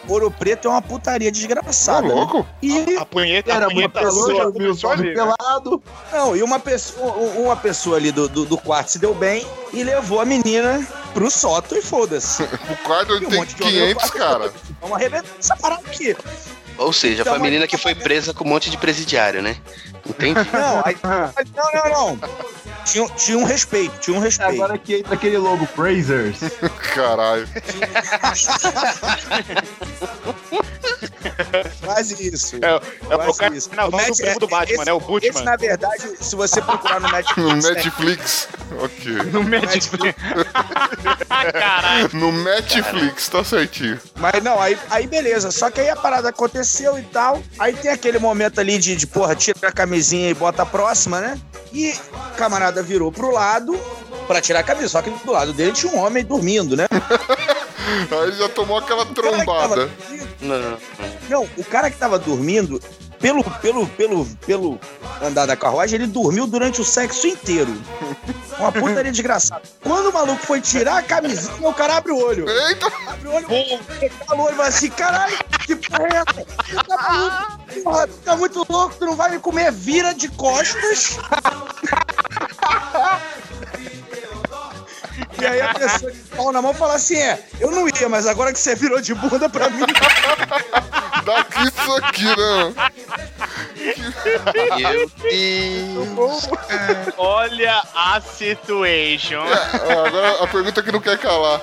Ouro Preto é uma putaria Tá desgraçada. né? louco? E A punheta, a Era uma punheta pessoa, sua já viu começou só ali, né? pelado. não, e uma pessoa, uma pessoa ali do, do, do quarto se deu bem e levou a menina pro sótão e foda-se. O quarto E um tem monte de homem no 500, quarto, cara. Vamos arrebentar essa parada aqui. Ou seja, foi a Então, menina que foi presa com um monte de presidiário, né? Entende? Não, aí- não, não, não. Tinha, tinha um respeito, tinha um respeito. Agora que entra aquele logo, Praisers. Caralho. Quase isso. É, é o cara isso. do primo do Batman, esse- né? O Esse, na verdade, se você procurar no No Netflix, né, Netflix. Ok. No Netflix. Caralho. No Netflix, tá certinho. Mas não, aí, aí beleza. Só que aí a parada aconteceu e tal. Aí tem aquele momento ali de, de porra, tira a camisinha e bota a próxima, né? E o camarada virou pro lado pra tirar a camisa. Só que do lado dele tinha um homem dormindo, né? Aí já tomou aquela trombada. dormindo- Não. Não, o cara que tava dormindo, pelo, pelo, pelo, pelo andar da carruagem, ele dormiu durante o sexo inteiro. Uma puta desgraçada. Quando o maluco foi tirar a camisinha, o cara abre o olho. Eita! Abre o olho, o olho fala assim: caralho, que porra é essa? Tá maluco? Porra, tu tá muito louco, tu não vai me comer, vira de costas. E aí a pessoa de pau na mão fala assim: é, eu não ia, mas agora que você virou de bunda pra mim. Daqui isso aqui, né? Meu Deus. Olha a situation. Ah, Agora a pergunta que não quer calar.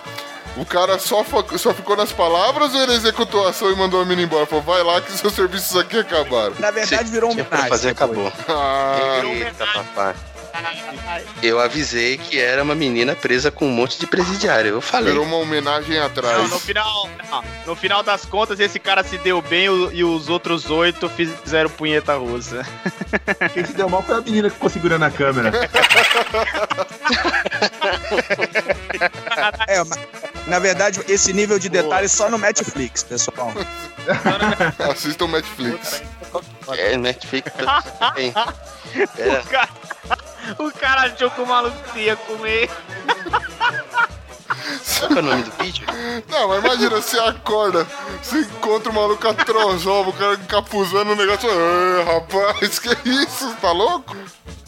O cara só, só ficou nas palavras ou ele executou a ação e mandou a mina embora? Falou, vai lá que seus serviços aqui acabaram. Na verdade, virou um Tinha pra fazer, acabou. Ah, Eita, papai. Eu avisei que era uma menina presa com um monte de presidiário. Eu falei. virou uma homenagem atrás. Não, no final, não, no final das contas, esse cara se deu bem e os outros oito fizeram punheta russa. Quem se deu mal foi a menina que ficou segurando a câmera. É, na verdade, esse nível de detalhe só no Netflix, pessoal. Assistam Netflix. É, Netflix. Era, cara, o cara achou que o maluco ia comer. qual que é o nome do vídeo? Não, mas imagina, você acorda, você encontra o maluco atrozova, o cara encapuzando o negócio. Ah, rapaz, que isso? Tá louco?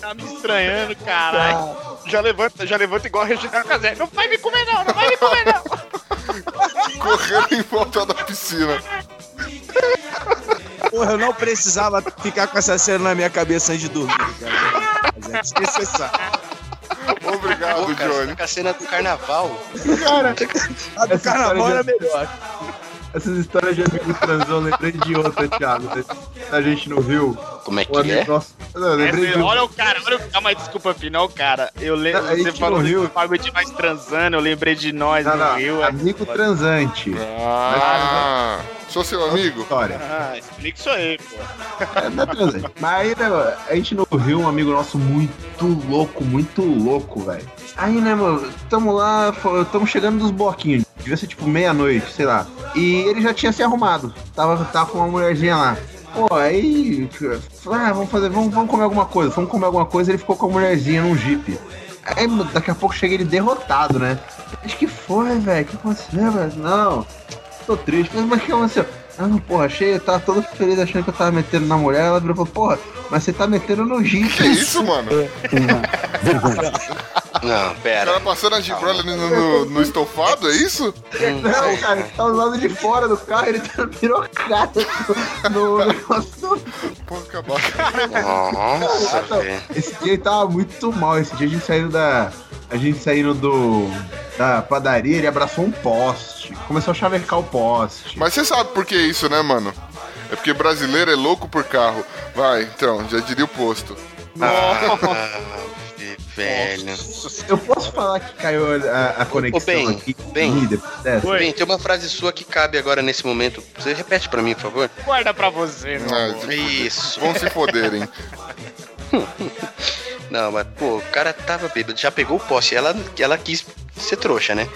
Tá me estranhando, caralho. Já levanta, já levanta igual a Regina Casé. Não vai me comer não, não vai me comer não. Correndo em volta da piscina. Porra, eu não precisava ficar com essa cena na minha cabeça antes de dormir, cara. É desnecessário. Obrigado, Pô, cara, Johnny. tá com a cena do carnaval. Cara, A do Essa carnaval era já- melhor. essas histórias de amigo transão, eu lembrei de outra, Thiago. A gente não viu. Como é que é? nosso. Não, lembrei de um. olha o cara, olha o cara, mas desculpa, final, cara. Eu lembro, você falou Rio. do bagulho de nós transando, eu lembrei de nós Não, no não, Rio. é amigo foda. transante. Ah, sou seu amigo? História. Ah, explica isso aí, pô. É, não é transante. Mas aí, né, a gente no Rio, um amigo nosso muito louco, muito louco, velho. Aí, né, mano, tamo lá, tamo chegando dos bloquinhos. Devia ser tipo meia-noite, sei lá. E ele já tinha se arrumado. Tava, tava com uma mulherzinha lá. Pô, aí. Ah, vamos fazer, vamos, vamos comer alguma coisa. Vamos comer alguma coisa, ele ficou com a mulherzinha num jipe. Aí daqui a pouco chega ele derrotado, né? Acho que foi, velho. O que aconteceu, velho? Não, tô triste. Mas, mas o que aconteceu? Ah, porra, achei, eu tava todo feliz achando que eu tava metendo na mulher. Ela virou e falou, porra, mas você tá metendo no Que jipe. isso, mano? Não, O pera. cara passando a gibrolha no, no- no estofado, é isso? Não, cara, tá do lado de fora do carro, ele tá pirocado no negócio. Pô, acabar. Nossa. Esse dia ele tava muito mal. Esse dia a gente saindo da. A gente saindo do. Da padaria, ele abraçou um poste. Começou a chavecar o poste. Mas você sabe por que isso, né, mano? É porque brasileiro é louco por carro. Vai, então, já diria o posto. Ah, velho. Eu posso falar que caiu a, a conexão Ô, Ben, aqui? Oi. Bem, tem uma frase sua que cabe agora nesse momento. Você repete pra mim, por favor? Guarda pra você, meu Ah, amor. Isso. Vão se foderem. Não, mas, pô, o cara tava bêbado, já pegou o poste. Ela, ela quis ser trouxa, né?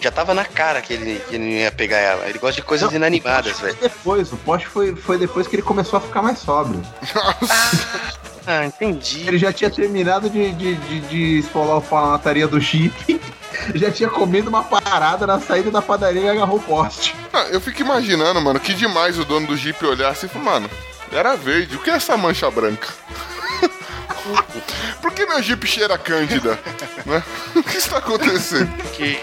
Já tava na cara que ele, que ele não ia pegar ela. Ele gosta de coisas inanimadas, velho. Depois, o poste foi, foi depois que ele começou a ficar mais sóbrio. Ah, entendi. Ele já tinha terminado de, de, de, de esfolar o pau na lataria do chip. Já tinha comido uma parada na saída da padaria e agarrou o poste. Ah, eu fico imaginando, mano, que demais o dono do Jeep olhasse e falou, mano, era verde, o que é essa mancha branca? Por que meu Jeep cheira cândida? Né? O que está acontecendo? Que...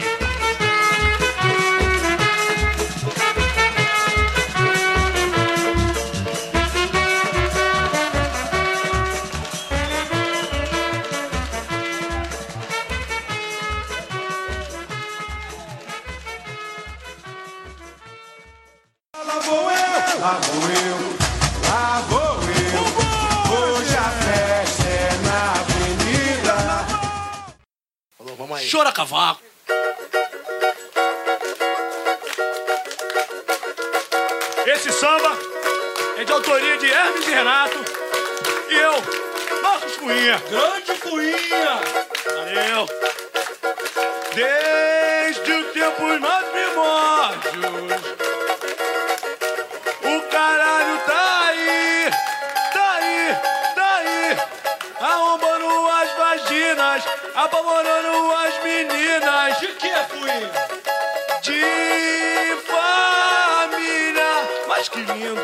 lá vou eu, lá vou eu. Hoje a festa é na avenida. Chora cavaco. Esse samba é de autoria de Hermes e Renato e eu, Marcos Cunha. Grande Cunha! Valeu! Desde o tempo mais primórdios, apavorando as meninas. De que, Fuinha? De família. Mas que lindo.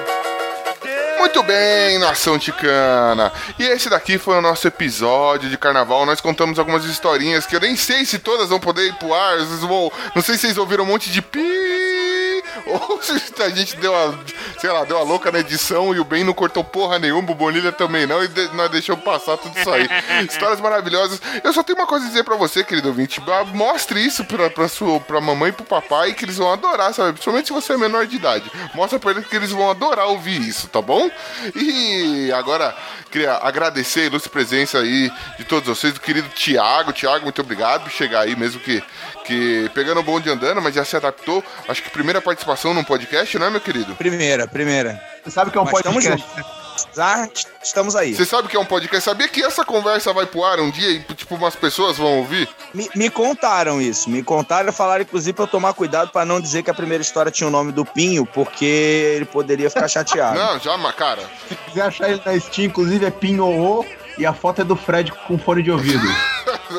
Muito bem, nação ticana. E esse daqui foi o nosso episódio de carnaval. Nós contamos algumas historinhas que eu nem sei se todas vão poder ir pro ar. Vocês vão... Não sei se vocês ouviram um monte de pi. Ou se a gente deu a, sei lá, deu a louca na edição e o Ben não cortou porra nenhuma, o Bonilha também não, e de- nós deixamos passar tudo isso aí. Histórias maravilhosas. Eu só tenho uma coisa a dizer pra você, querido ouvinte. Mostre isso pra, pra, sua, pra mamãe e pro papai que eles vão adorar, sabe? Principalmente se você é menor de idade. Mostra pra eles que eles vão adorar ouvir isso, tá bom? E agora, queria agradecer a ilustre presença aí de todos vocês, do querido Tiago. Tiago, muito obrigado por chegar aí, mesmo que, que pegando o bonde andando, mas já se adaptou. Acho que primeira participação num podcast, não é, meu querido? Primeira, primeira. Você sabe que é um Mas estamos podcast. Ah, estamos aí. Você sabe que é um podcast? Sabia que essa conversa vai pro ar um dia e, tipo, umas pessoas vão ouvir? Me, me contaram isso. Me contaram e falaram, inclusive, pra eu tomar cuidado pra não dizer que a primeira história tinha o nome do Pinho, porque ele poderia ficar chateado. Não, já, mas, cara. Se quiser achar ele na Steam, inclusive é Pinhorô e a foto é do Fred com fone de ouvido.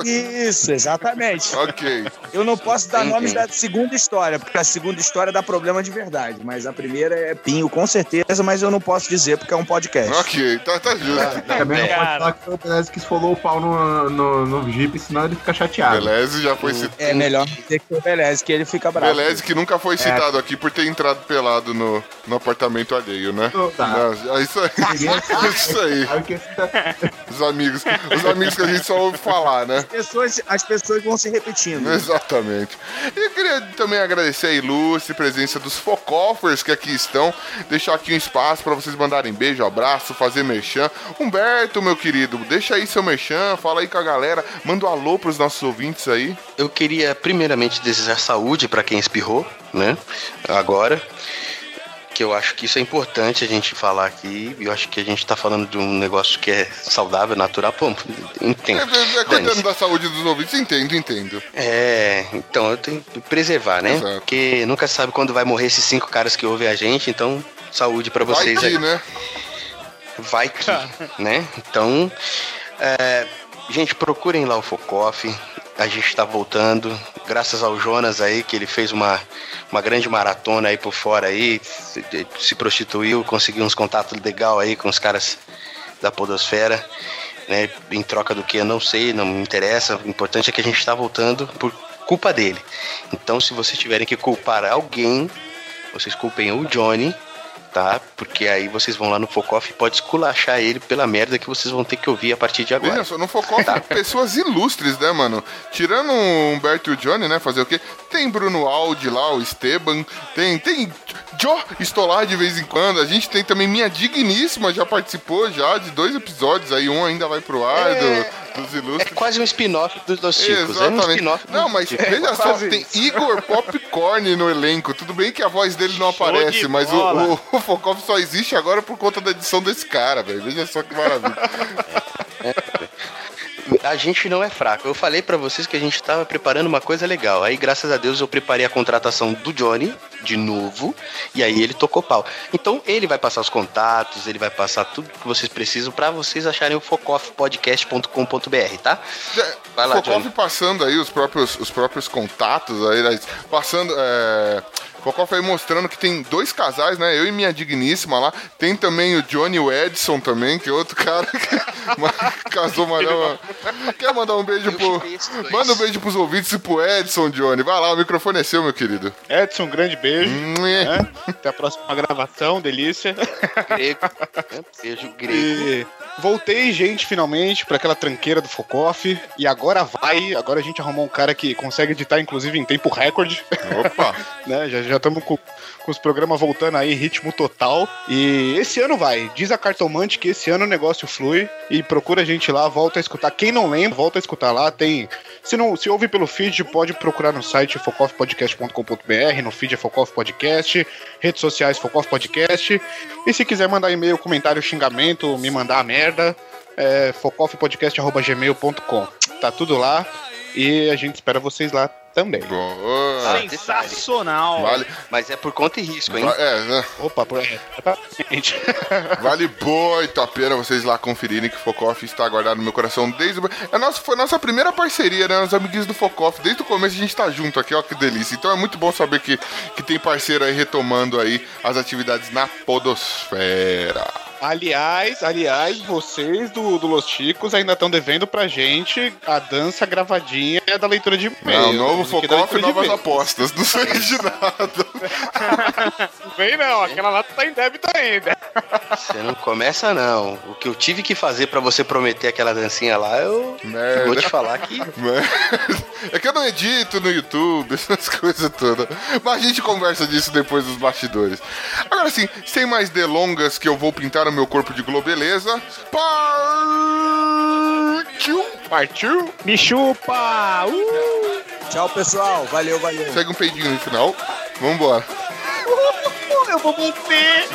Isso, exatamente. Ok. Eu não posso dar Entendi. nomes da segunda história, porque a segunda história dá problema de verdade. Mas a primeira é Pinho, com certeza, mas eu não posso dizer porque é um podcast. Ok, tá, tá justo. Também não É. pode falar que foi o Beleza que esfolou o pau no, no, no Jeep, senão ele fica chateado. Beleza, já foi citado. É melhor dizer que foi o Beleza, que ele fica bravo. Beleza, que nunca foi citado aqui por ter entrado pelado no, no apartamento alheio, né? Tá. Não, é isso aí. isso aí. Os amigos. Os amigos que a gente só ouve falar, né? As pessoas, as pessoas vão se repetindo. Exatamente. E eu queria também agradecer a ilustre presença dos Focoffers que aqui estão. Deixar aqui um espaço para vocês mandarem beijo, abraço, fazer merchan. Humberto, meu querido, deixa aí seu merchan, fala aí com a galera, manda um alô pros nossos ouvintes aí. Eu queria primeiramente desejar saúde pra quem espirrou, né? Agora. Que eu acho que isso é importante a gente falar aqui. Eu acho que a gente tá falando de um negócio que é saudável, natural. Pô, É, entendo. é, é, cuidando Dane-se. da saúde dos ouvintes, entendo, entendo. É, então eu tenho que preservar, né? Exato. Porque nunca sabe quando vai morrer esses cinco caras que ouvem a gente, então saúde pra Vai vocês que, aí. né? Vai que, né? Então, é, gente, procurem lá o Focoff. A gente tá voltando, graças ao Jonas aí, que ele fez uma, uma grande maratona aí por fora aí, se, se prostituiu, conseguiu uns contatos legal aí com os caras da podosfera, né? Em troca do que eu não sei, não me interessa. O importante é que a gente tá voltando por culpa dele. Então, se vocês tiverem que culpar alguém, vocês culpem o Johnny, tá? Porque aí vocês vão lá no Focoff e pode esculachar ele pela merda que vocês vão ter que ouvir a partir de agora. Veja só, no Focoff, pessoas ilustres, né, mano? Tirando o Humberto e o Johnny, né? Fazer o quê? Tem Bruno Aldi lá, o Esteban, tem, tem Joe Stolar de vez em quando. A gente tem também Minha Digníssima, já participou já de dois episódios aí, um ainda vai pro ar do, dos É ilustres. quase um spin-off dos Dos Chicos. É um Exatamente. spin-off dos Não, mas veja só, quase tem Igor Popcorn no elenco. Tudo bem que a voz dele não aparece, de mas o, o, o Focoff só existe agora por conta da edição desse cara, velho. Veja só que maravilha. A gente não é fraco. Eu falei pra vocês que a gente tava preparando uma coisa legal. Aí, graças a Deus, eu preparei a contratação do Johnny de novo. E aí ele tocou pau. Então, ele vai passar os contatos, ele vai passar tudo que vocês precisam pra vocês acharem o focoffpodcast.com.br, tá? Vai lá, Focoff passando aí os próprios, os próprios contatos aí, né, passando. É... Focoff aí mostrando que tem dois casais, né? Eu e minha digníssima lá. Tem também o Johnny e o Edson também, que é outro cara que casou, não. Quer mandar um beijo pro. Manda um beijo pros ouvintes e pro Edson, Johnny. Vai lá, o microfone é seu, meu querido. Edson, um grande beijo. Né? Até a próxima gravação, delícia. Grego. Beijo grego. E voltei, gente, finalmente, pra aquela tranqueira do Focoff. E agora vai. Agora a gente arrumou um cara que consegue editar, inclusive, em tempo recorde. Opa! né? Já estamos com, com os programas voltando aí, ritmo total. E esse ano vai. Diz a cartomante que esse ano o negócio flui. E procura a gente lá, volta a escutar. Quem não lembra, volta a escutar lá. Tem. Se não se ouve pelo feed, pode procurar no site focoffpodcast.com.br, no feed é Focoff Podcast, redes sociais Focoff Podcast. E se quiser mandar e-mail, comentário, xingamento, me mandar a merda, é focoffpodcast.gmail.com. Tá tudo lá. E a gente espera vocês lá também. Boa. Sensacional. Vale, Mas é por conta e risco, hein? va- é, né? Opa, por aí. Gente. Vale muito a pena vocês lá conferirem que Focoff está guardado no meu coração desde. o- É nossa, foi nossa primeira parceria, né? Os amiguinhos do Focoff. Desde o começo a gente tá junto aqui, ó, que delícia. Então é muito bom saber que, que tem parceiro aí retomando aí as atividades na Podosfera. Aliás, aliás, vocês do, do Los Chicos ainda estão devendo pra gente a dança gravadinha da leitura de e-mail. Não, novo Focoff, de novas apostas. Não sei de nada. Não vem não, aquela lá tá em débito ainda. Você não começa, não. O que eu tive que fazer pra você prometer aquela dancinha lá, eu Merda. vou te falar que. É que eu não edito no YouTube, essas coisas todas. Mas a gente conversa disso depois dos bastidores. Agora sim, sem mais delongas, que eu vou pintar o meu corpo de globeleza. Partiu! Partiu? Me chupa! Uh! Tchau, pessoal. Valeu, valeu. Segue um peidinho no final. Vambora. Eu vou morrer!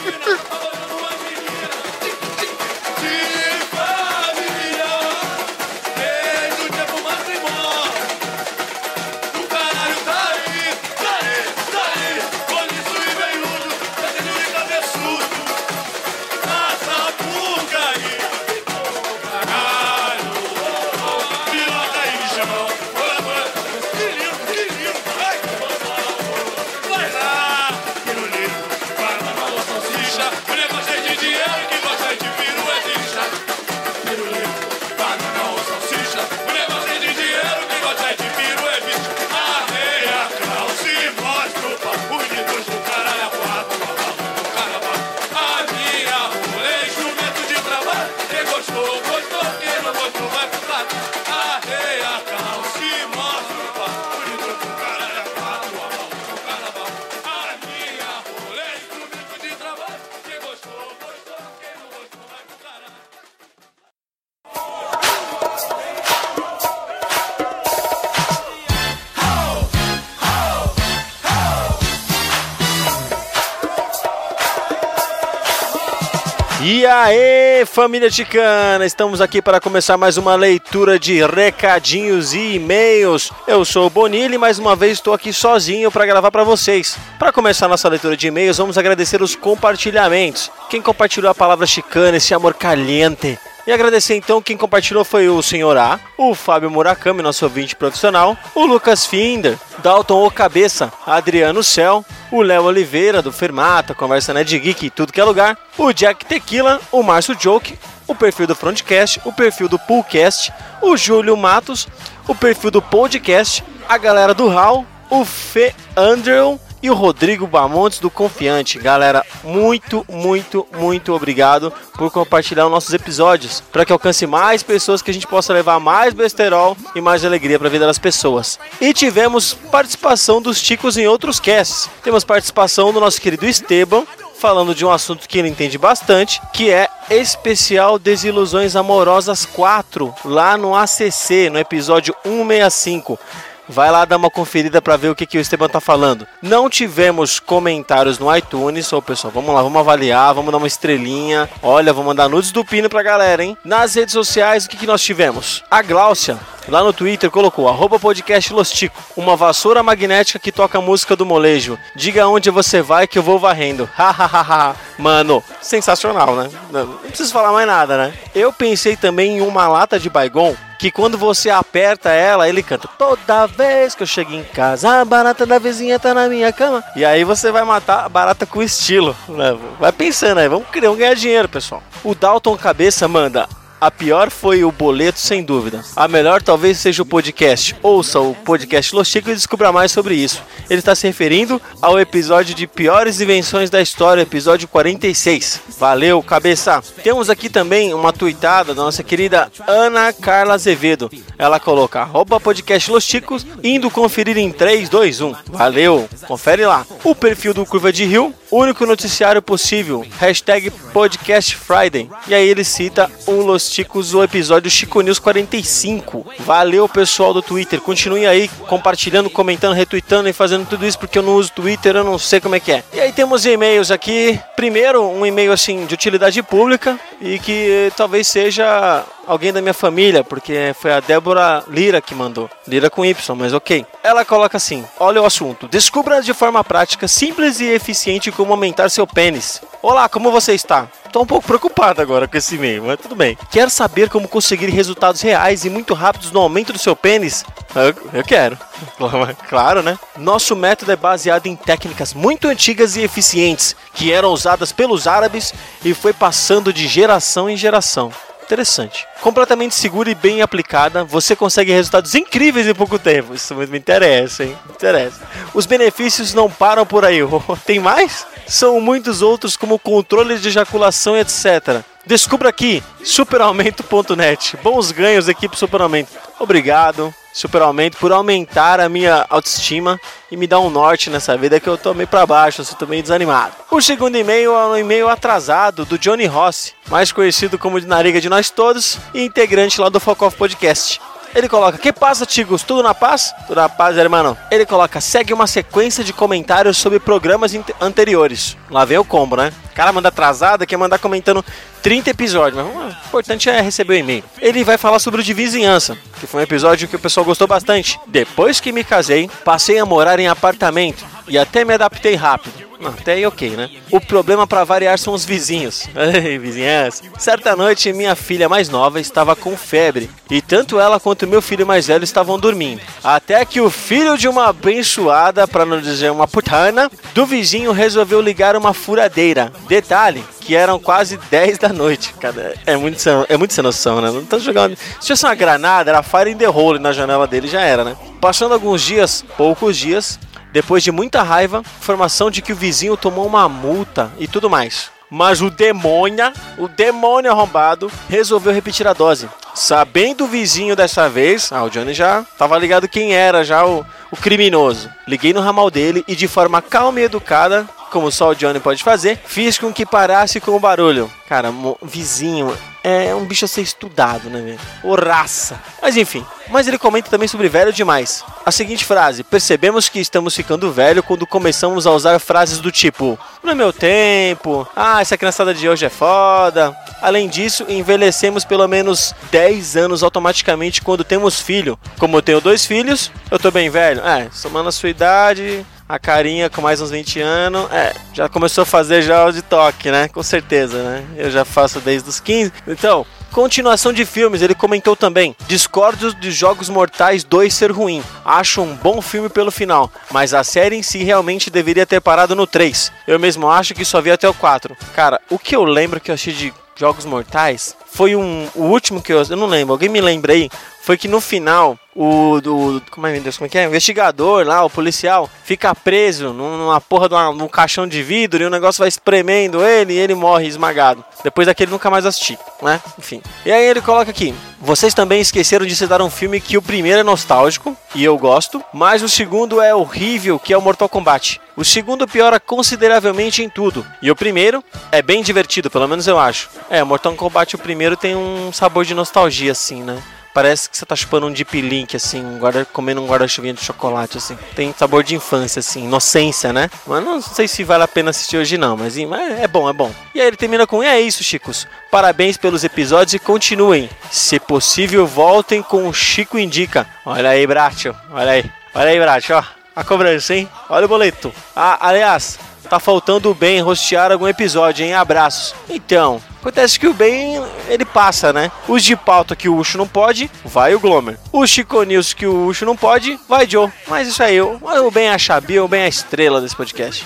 E aí, família ticana, estamos aqui para começar mais uma leitura de recadinhos e e-mails. Eu sou o Bonilli e mais uma vez estou aqui sozinho para gravar para vocês. Para começar nossa leitura de e-mails, vamos agradecer os compartilhamentos. Quem compartilhou a palavra chicana, esse amor caliente. E agradecer então quem compartilhou foi o Senhor A, o Fábio Murakami, nosso ouvinte profissional, o Lucas Finder, Dalton O Cabeça, Adriano Cel, o Léo Oliveira do Fermata, Conversa Nerd Geek e tudo que é lugar, o Jack Tequila, o Márcio Joke, o perfil do Frontcast, o perfil do Poolcast, o Júlio Matos, o perfil do Podcast, a galera do HAL, o Fê Andrew e o Rodrigo Bamontes do Confiante. Galera, muito, muito, muito obrigado por compartilhar os nossos episódios, para que alcance mais pessoas, que a gente possa levar mais besterol e mais alegria para a vida das pessoas. E tivemos participação dos Ticos em outros casts. Temos participação do nosso querido Esteban, falando de um assunto que ele entende bastante, que é especial Desilusões Amorosas 4, lá no ACC, no episódio 165. Vai lá dar uma conferida para ver o que, que o Esteban tá falando. Não tivemos comentários no iTunes, ô pessoal, vamos lá, vamos avaliar, vamos dar uma estrelinha. Olha, vou mandar nudes do Pino pra galera, hein? Nas redes sociais, o que, que nós tivemos? A Gláucia, lá no Twitter, colocou arroba podcast Lostico, uma vassoura magnética que toca a música do molejo. Diga onde você vai que eu vou varrendo. Hahaha. Mano, sensacional, né? Não não preciso falar mais nada, né? Eu pensei também em uma lata de Baigon que quando você aperta ela, ele canta toda vez que eu chego em casa, a barata da vizinha tá na minha cama. E aí você vai matar a barata com estilo. Né? Vai pensando aí, vamos criar, vamos ganhar dinheiro, pessoal. O Dalton Cabeça manda. A pior foi o boleto, sem dúvida. A melhor talvez seja o podcast. Ouça o podcast Los Chico e descubra mais sobre isso. Ele está se referindo ao episódio de piores invenções da história, episódio 46. Valeu, cabeça! Temos aqui também uma tuitada da nossa querida Ana Carla Azevedo. Ela coloca arroba podcast Los Chicos, indo conferir em 3, 2, 1. Valeu! Confere lá. O perfil do Curva de Rio, único noticiário possível. Hashtag Podcast Friday. E aí ele cita o Los Chicos, o episódio Chico News 45. Valeu, pessoal do Twitter. Continuem aí compartilhando, comentando, retweetando e fazendo tudo isso porque eu não uso Twitter, eu não sei como é que é. E aí temos e-mails aqui. Primeiro, um e-mail assim de utilidade pública e que talvez seja alguém da minha família, porque foi a Débora Lira que mandou. Lira com Y, mas ok. Ela coloca assim: olha o assunto. Descubra de forma prática, simples e eficiente como aumentar seu pênis. Olá, como você está? Tô um pouco preocupado agora com esse e-mail, mas tudo bem. Quer saber como conseguir resultados reais e muito rápidos no aumento do seu pênis? Eu, eu quero. Claro, né? Nosso método é baseado em técnicas muito antigas e eficientes que eram usadas pelos árabes e foi passando de geração em geração. Interessante. Completamente segura e bem aplicada, você consegue resultados incríveis em pouco tempo. Isso me interessa, hein? Me interessa. Os benefícios não param por aí. Tem mais? São muitos outros, como controle de ejaculação etc. Descubra aqui, superaumento.net. Bons ganhos, equipe Superaumento. Obrigado, Superaumento, por aumentar a minha autoestima e me dar um norte nessa vida que eu tô meio pra baixo, eu tô meio desanimado. O segundo e-mail é um e-mail atrasado do Johnny Rossi, mais conhecido como de Nariga de Nós Todos e integrante lá do Foco Off Podcast. Ele coloca, que passa, tigos? Tudo na paz? Tudo na paz, irmão. Ele coloca, segue uma sequência de comentários sobre programas ante- anteriores. Lá vem o combo, né? O cara manda atrasado, quer mandar comentando 30 episódios, mas hum, o importante é receber o e-mail. Ele vai falar sobre o de vizinhança, que foi um episódio que o pessoal gostou bastante. Depois que me casei, passei a morar em apartamento e até me adaptei rápido. Até aí ok, né? O problema para variar são os vizinhos. Ei, vizinhança. Certa noite, minha filha mais nova estava com febre e tanto ela quanto meu filho mais velho estavam dormindo. Até que o filho de uma abençoada, para não dizer uma putana, do vizinho resolveu ligar uma furadeira. Detalhe, que eram quase 10 da noite. Cara, é muito, sem- é muito sem noção, né? Não tá jogando. Se fosse uma granada, era fire in the hole na janela dele já era, né? Passando alguns dias, poucos dias, depois de muita raiva, informação de que o vizinho tomou uma multa e tudo mais. Mas o demônio, o demônio arrombado, resolveu repetir a dose. Sabendo o vizinho dessa vez, ah, o Johnny já tava ligado quem era já o, o criminoso. Liguei no ramal dele e de forma calma e educada, como só o Johnny pode fazer, fiz com que parasse com o barulho. Cara, vizinho é um bicho a ser estudado, né, velho? Raça. Mas enfim, mas ele comenta também sobre velho demais. A seguinte frase: Percebemos que estamos ficando velho quando começamos a usar frases do tipo: No é meu tempo, ah, essa criançada de hoje é foda. Além disso, envelhecemos pelo menos 10 anos automaticamente quando temos filho. Como eu tenho dois filhos, eu tô bem velho. É, somando a sua idade, a carinha com mais uns 20 anos, é, já começou a fazer já o de toque, né? Com certeza, né? Eu já faço desde os 15. Então, continuação de filmes, ele comentou também: Discordo de Jogos Mortais 2 ser ruim. Acho um bom filme pelo final, mas a série em si realmente deveria ter parado no 3. Eu mesmo acho que só vi até o 4. Cara, o que eu lembro que eu achei de Jogos Mortais foi um o último que eu, eu não lembro, alguém me lembra aí? Foi que no final o do como é, Deus, como é que é? O investigador lá, o policial, fica preso num- numa porra de num caixão de vidro e o negócio vai espremendo ele e ele morre esmagado. Depois daquele nunca mais assisti, né? Enfim. E aí ele coloca aqui: Vocês também esqueceram de citar um filme que o primeiro é nostálgico e eu gosto, mas o segundo é horrível, que é o Mortal Kombat. O segundo piora consideravelmente em tudo. E o primeiro é bem divertido, pelo menos eu acho. É, Mortal Kombat o primeiro tem um sabor de nostalgia assim, né? Parece que você tá chupando um Deep Link, assim, um guarda, comendo um guarda-chuvinha de chocolate, assim. Tem sabor de infância, assim, inocência, né? Mas não sei se vale a pena assistir hoje, não. Mas mas é bom, é bom. E aí ele termina com: É isso, Chicos. Parabéns pelos episódios e continuem. Se possível, voltem com o Chico Indica. Olha aí, Bratio. Olha aí. Olha aí, Bratio, ó. A cobrança, hein? Olha o boleto. Ah, aliás, tá faltando o Ben rostear algum episódio, hein? Abraços. Então, acontece que o Ben, ele passa, né? Os de pauta que o Ucho não pode, vai o Glomer. Os Chico News que o Ucho não pode, vai Joe. Mas isso aí, o o Ben é a Xabi, o Ben é a estrela desse podcast.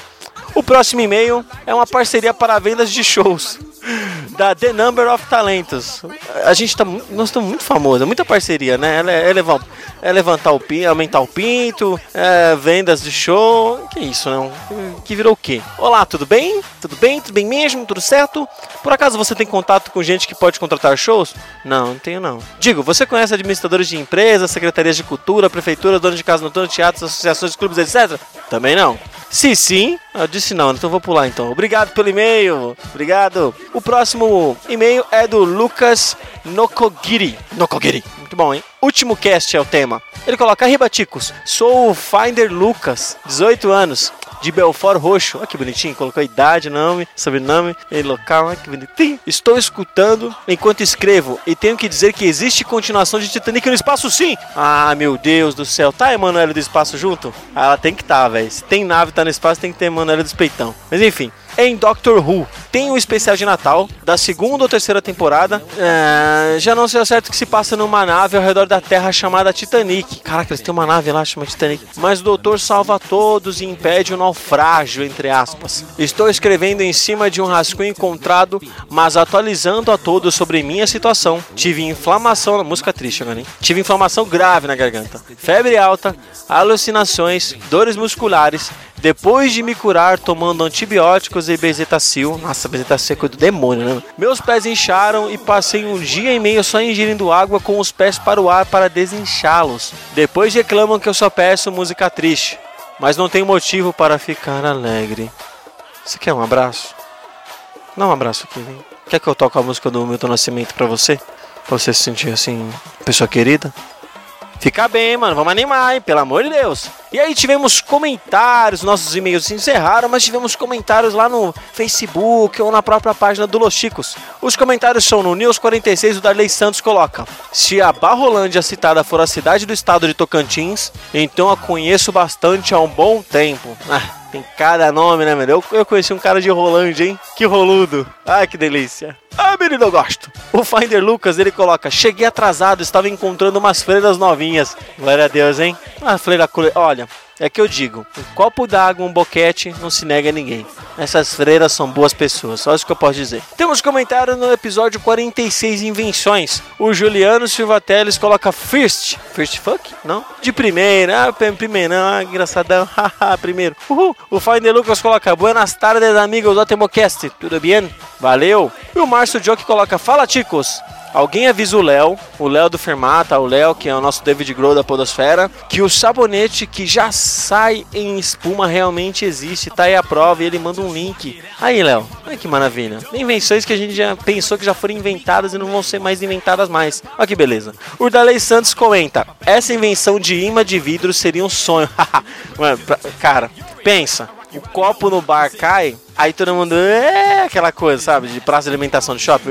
O próximo e-mail é uma parceria para vendas de shows da The Number of Talentos. A gente tá, nós estamos muito famosos, é muita parceria, né? É, é levar- é levantar o pinto, aumentar o pinto, é, vendas de show, que isso, não? Que virou o quê? Olá, tudo bem? Tudo bem? Tudo bem mesmo? Tudo certo? Por acaso você tem contato com gente que pode contratar shows? Não, não tenho não. Digo, você conhece administradores de empresas, secretarias de cultura, prefeituras, donos de casa noturna, teatros, associações, clubes, etc? Também não. Se sim, eu disse não, então vou pular então. Obrigado pelo e-mail. Obrigado. O próximo e-mail é do Lucas Nokogiri. Nokogiri. Muito bom, hein? Último cast é o tema. Ele coloca: Arriba, Ticos. Sou o Finder Lucas, 18 anos. De Belfort Roxo. Olha que bonitinho, colocou idade, nome, sobrenome local, olha que bonitinho. Estou escutando enquanto escrevo e tenho que dizer que existe continuação de Titanic no espaço sim. Ah, meu Deus do céu. Tá Emanuele do espaço junto? Ah, ela tem que tá, velho. Se tem nave tá no espaço, tem que ter Emanuele dos peitão. Mas enfim, em Doctor Who. Tem um especial de Natal da segunda ou terceira temporada. É, já não sei ao certo que se passa numa nave ao redor da Terra chamada Titanic. Caraca, eles têm uma nave lá chamada Titanic. Mas o doutor salva todos e impede o naufrágio, entre aspas. Estou escrevendo em cima de um rascunho encontrado, mas atualizando a todos sobre minha situação. Tive inflamação. Música triste agora, hein? Tive inflamação grave na garganta, febre alta, alucinações, dores musculares. Depois de me curar tomando antibióticos e bezetacil, nossa, bezetacil é coisa do demônio, né? Meus pés incharam e passei um dia e meio só ingerindo água com os pés para o ar para desinchá-los. Depois reclamam que eu só peço música triste, mas não tenho motivo para ficar alegre. Você quer um abraço? Dá um abraço aqui, vem. Quer que eu toque a música do Milton Nascimento pra você? Pra você se sentir assim, pessoa querida? Fica bem, mano. Vamos animar, hein? Pelo amor de Deus. E aí tivemos comentários, nossos e-mails se encerraram, mas tivemos comentários lá no Facebook ou na própria página do Los Chicos. Os comentários são no News 46, o Darley Santos coloca: Se a Barrolândia citada for a cidade do estado de Tocantins, então a conheço bastante há um bom tempo. Ah, tem cada nome, né, meu? Eu, eu conheci um cara de Rolândia, hein? Que roludo. Ai, que delícia. Ah, menino, eu gosto. O Finder Lucas, ele coloca: Cheguei atrasado, estava encontrando umas freiras novinhas. Glória a Deus, hein? A freira. Olha, é que eu digo: um copo d'água, um boquete, não se nega a ninguém. Essas freiras são boas pessoas, só isso que eu posso dizer. Temos comentário no episódio 46 Invenções. O Juliano Silva Teles coloca First. First fuck? Não? De primeira. Ah, primeiro, ah, engraçadão. Haha, primeiro. Uhul. O Finder Lucas coloca Buenas tardes, amigos do Temocast. Tudo bem? Valeu. E o Márcio Joke coloca Fala, ticos. Alguém avisa o Léo, o Léo do Fermata, o Léo, que é o nosso David Grohl da Podosfera, que o sabonete que já sai em espuma realmente existe, tá aí a prova e ele manda um link. Aí, Léo, olha que maravilha. Invenções que a gente já pensou que já foram inventadas e não vão ser mais inventadas mais. Olha que beleza. O Dalei Santos comenta: essa invenção de imã de vidro seria um sonho. Mano, pra- cara, pensa. O copo no bar cai, aí todo mundo. É, aquela coisa, sabe? De praça de alimentação de shopping.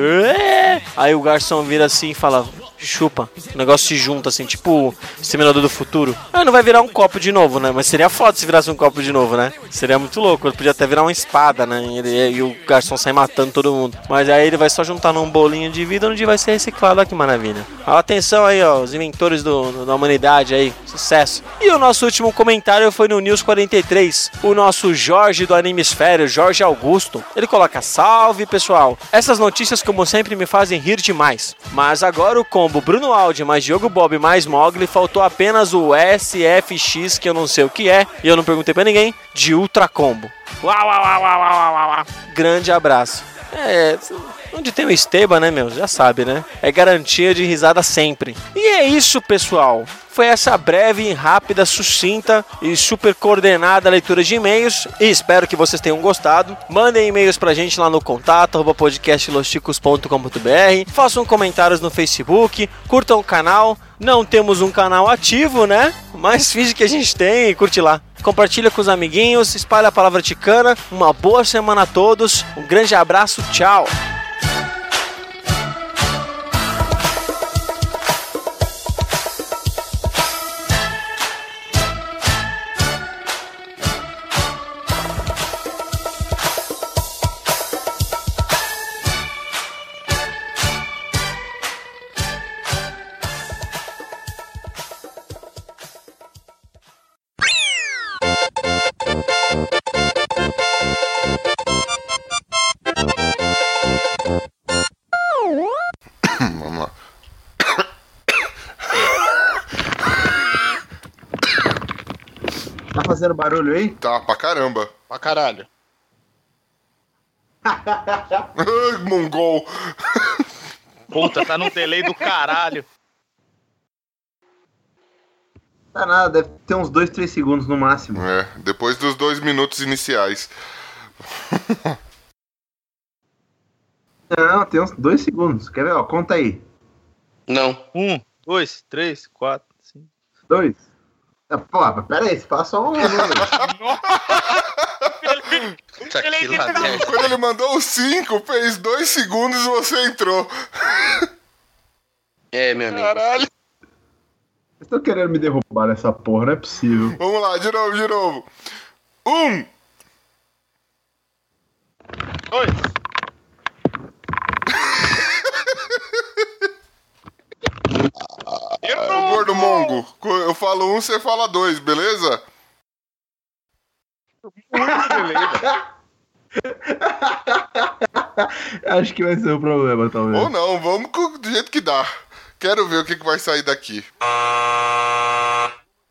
Aí o garçom vira assim e fala. Chupa, o negócio se junta assim, tipo Exterminador do Futuro. Ah, não vai virar um copo de novo, né? Mas seria foda se virasse um copo de novo, né? Seria muito louco. Ele podia até virar uma espada, né? E, ele- e o garçom sai matando todo mundo. Mas aí ele vai só juntar num bolinho de vidro onde vai ser reciclado. Olha que maravilha. Atenção aí, ó, os inventores do- do- da humanidade aí. Sucesso. E o nosso último comentário foi no News 43. O nosso Jorge do Animesfério, Jorge Augusto. Ele coloca: Salve pessoal. Essas notícias, como sempre, me fazem rir demais. Mas agora o combo Bruno Aldi mais Diogo Bob mais Mogli faltou apenas o SFX, que eu não sei o que é, e eu não perguntei pra ninguém, de Ultra Combo. Uau, uau, uau, uau, uau, uau, uau. Grande abraço. É, onde tem o Esteba, né, meu? Já sabe, né? É garantia de risada sempre. E é isso, pessoal. Foi essa breve, rápida, sucinta e super coordenada leitura de e-mails. E espero que vocês tenham gostado. Mandem e-mails pra gente lá no contato, podcastlosticos.com.br. Façam comentários no Facebook, curtam o canal. Não temos um canal ativo, né? Mas finge que a gente tem e curte lá. Compartilha com os amiguinhos, espalha a palavra ticana. Uma boa semana a todos. Um grande abraço, tchau. Barulho aí? Tá, pra caramba. Pra caralho. Mongol. Puta, tá num delay do caralho. Tá nada, deve ter uns 2, 3 segundos no máximo. É, depois dos dois minutos iniciais. Não, tem uns 2 segundos. Quer ver? Ó, conta aí. Não. Um, dois, três, quatro, cinco. 2, Pô, mas pera aí, você fala só um. Tá que lá merda. Quando ele mandou o 5, fez dois segundos e você entrou. É, meu amigo. Caralho. Vocês estão querendo me derrubar nessa porra, não é possível. Vamos lá, de novo, de novo. Um. Dois. Mongo, eu falo um, você fala dois, beleza? Acho que vai ser o problema, talvez. Ou não, vamos do jeito que dá. Quero ver o que, que vai sair daqui.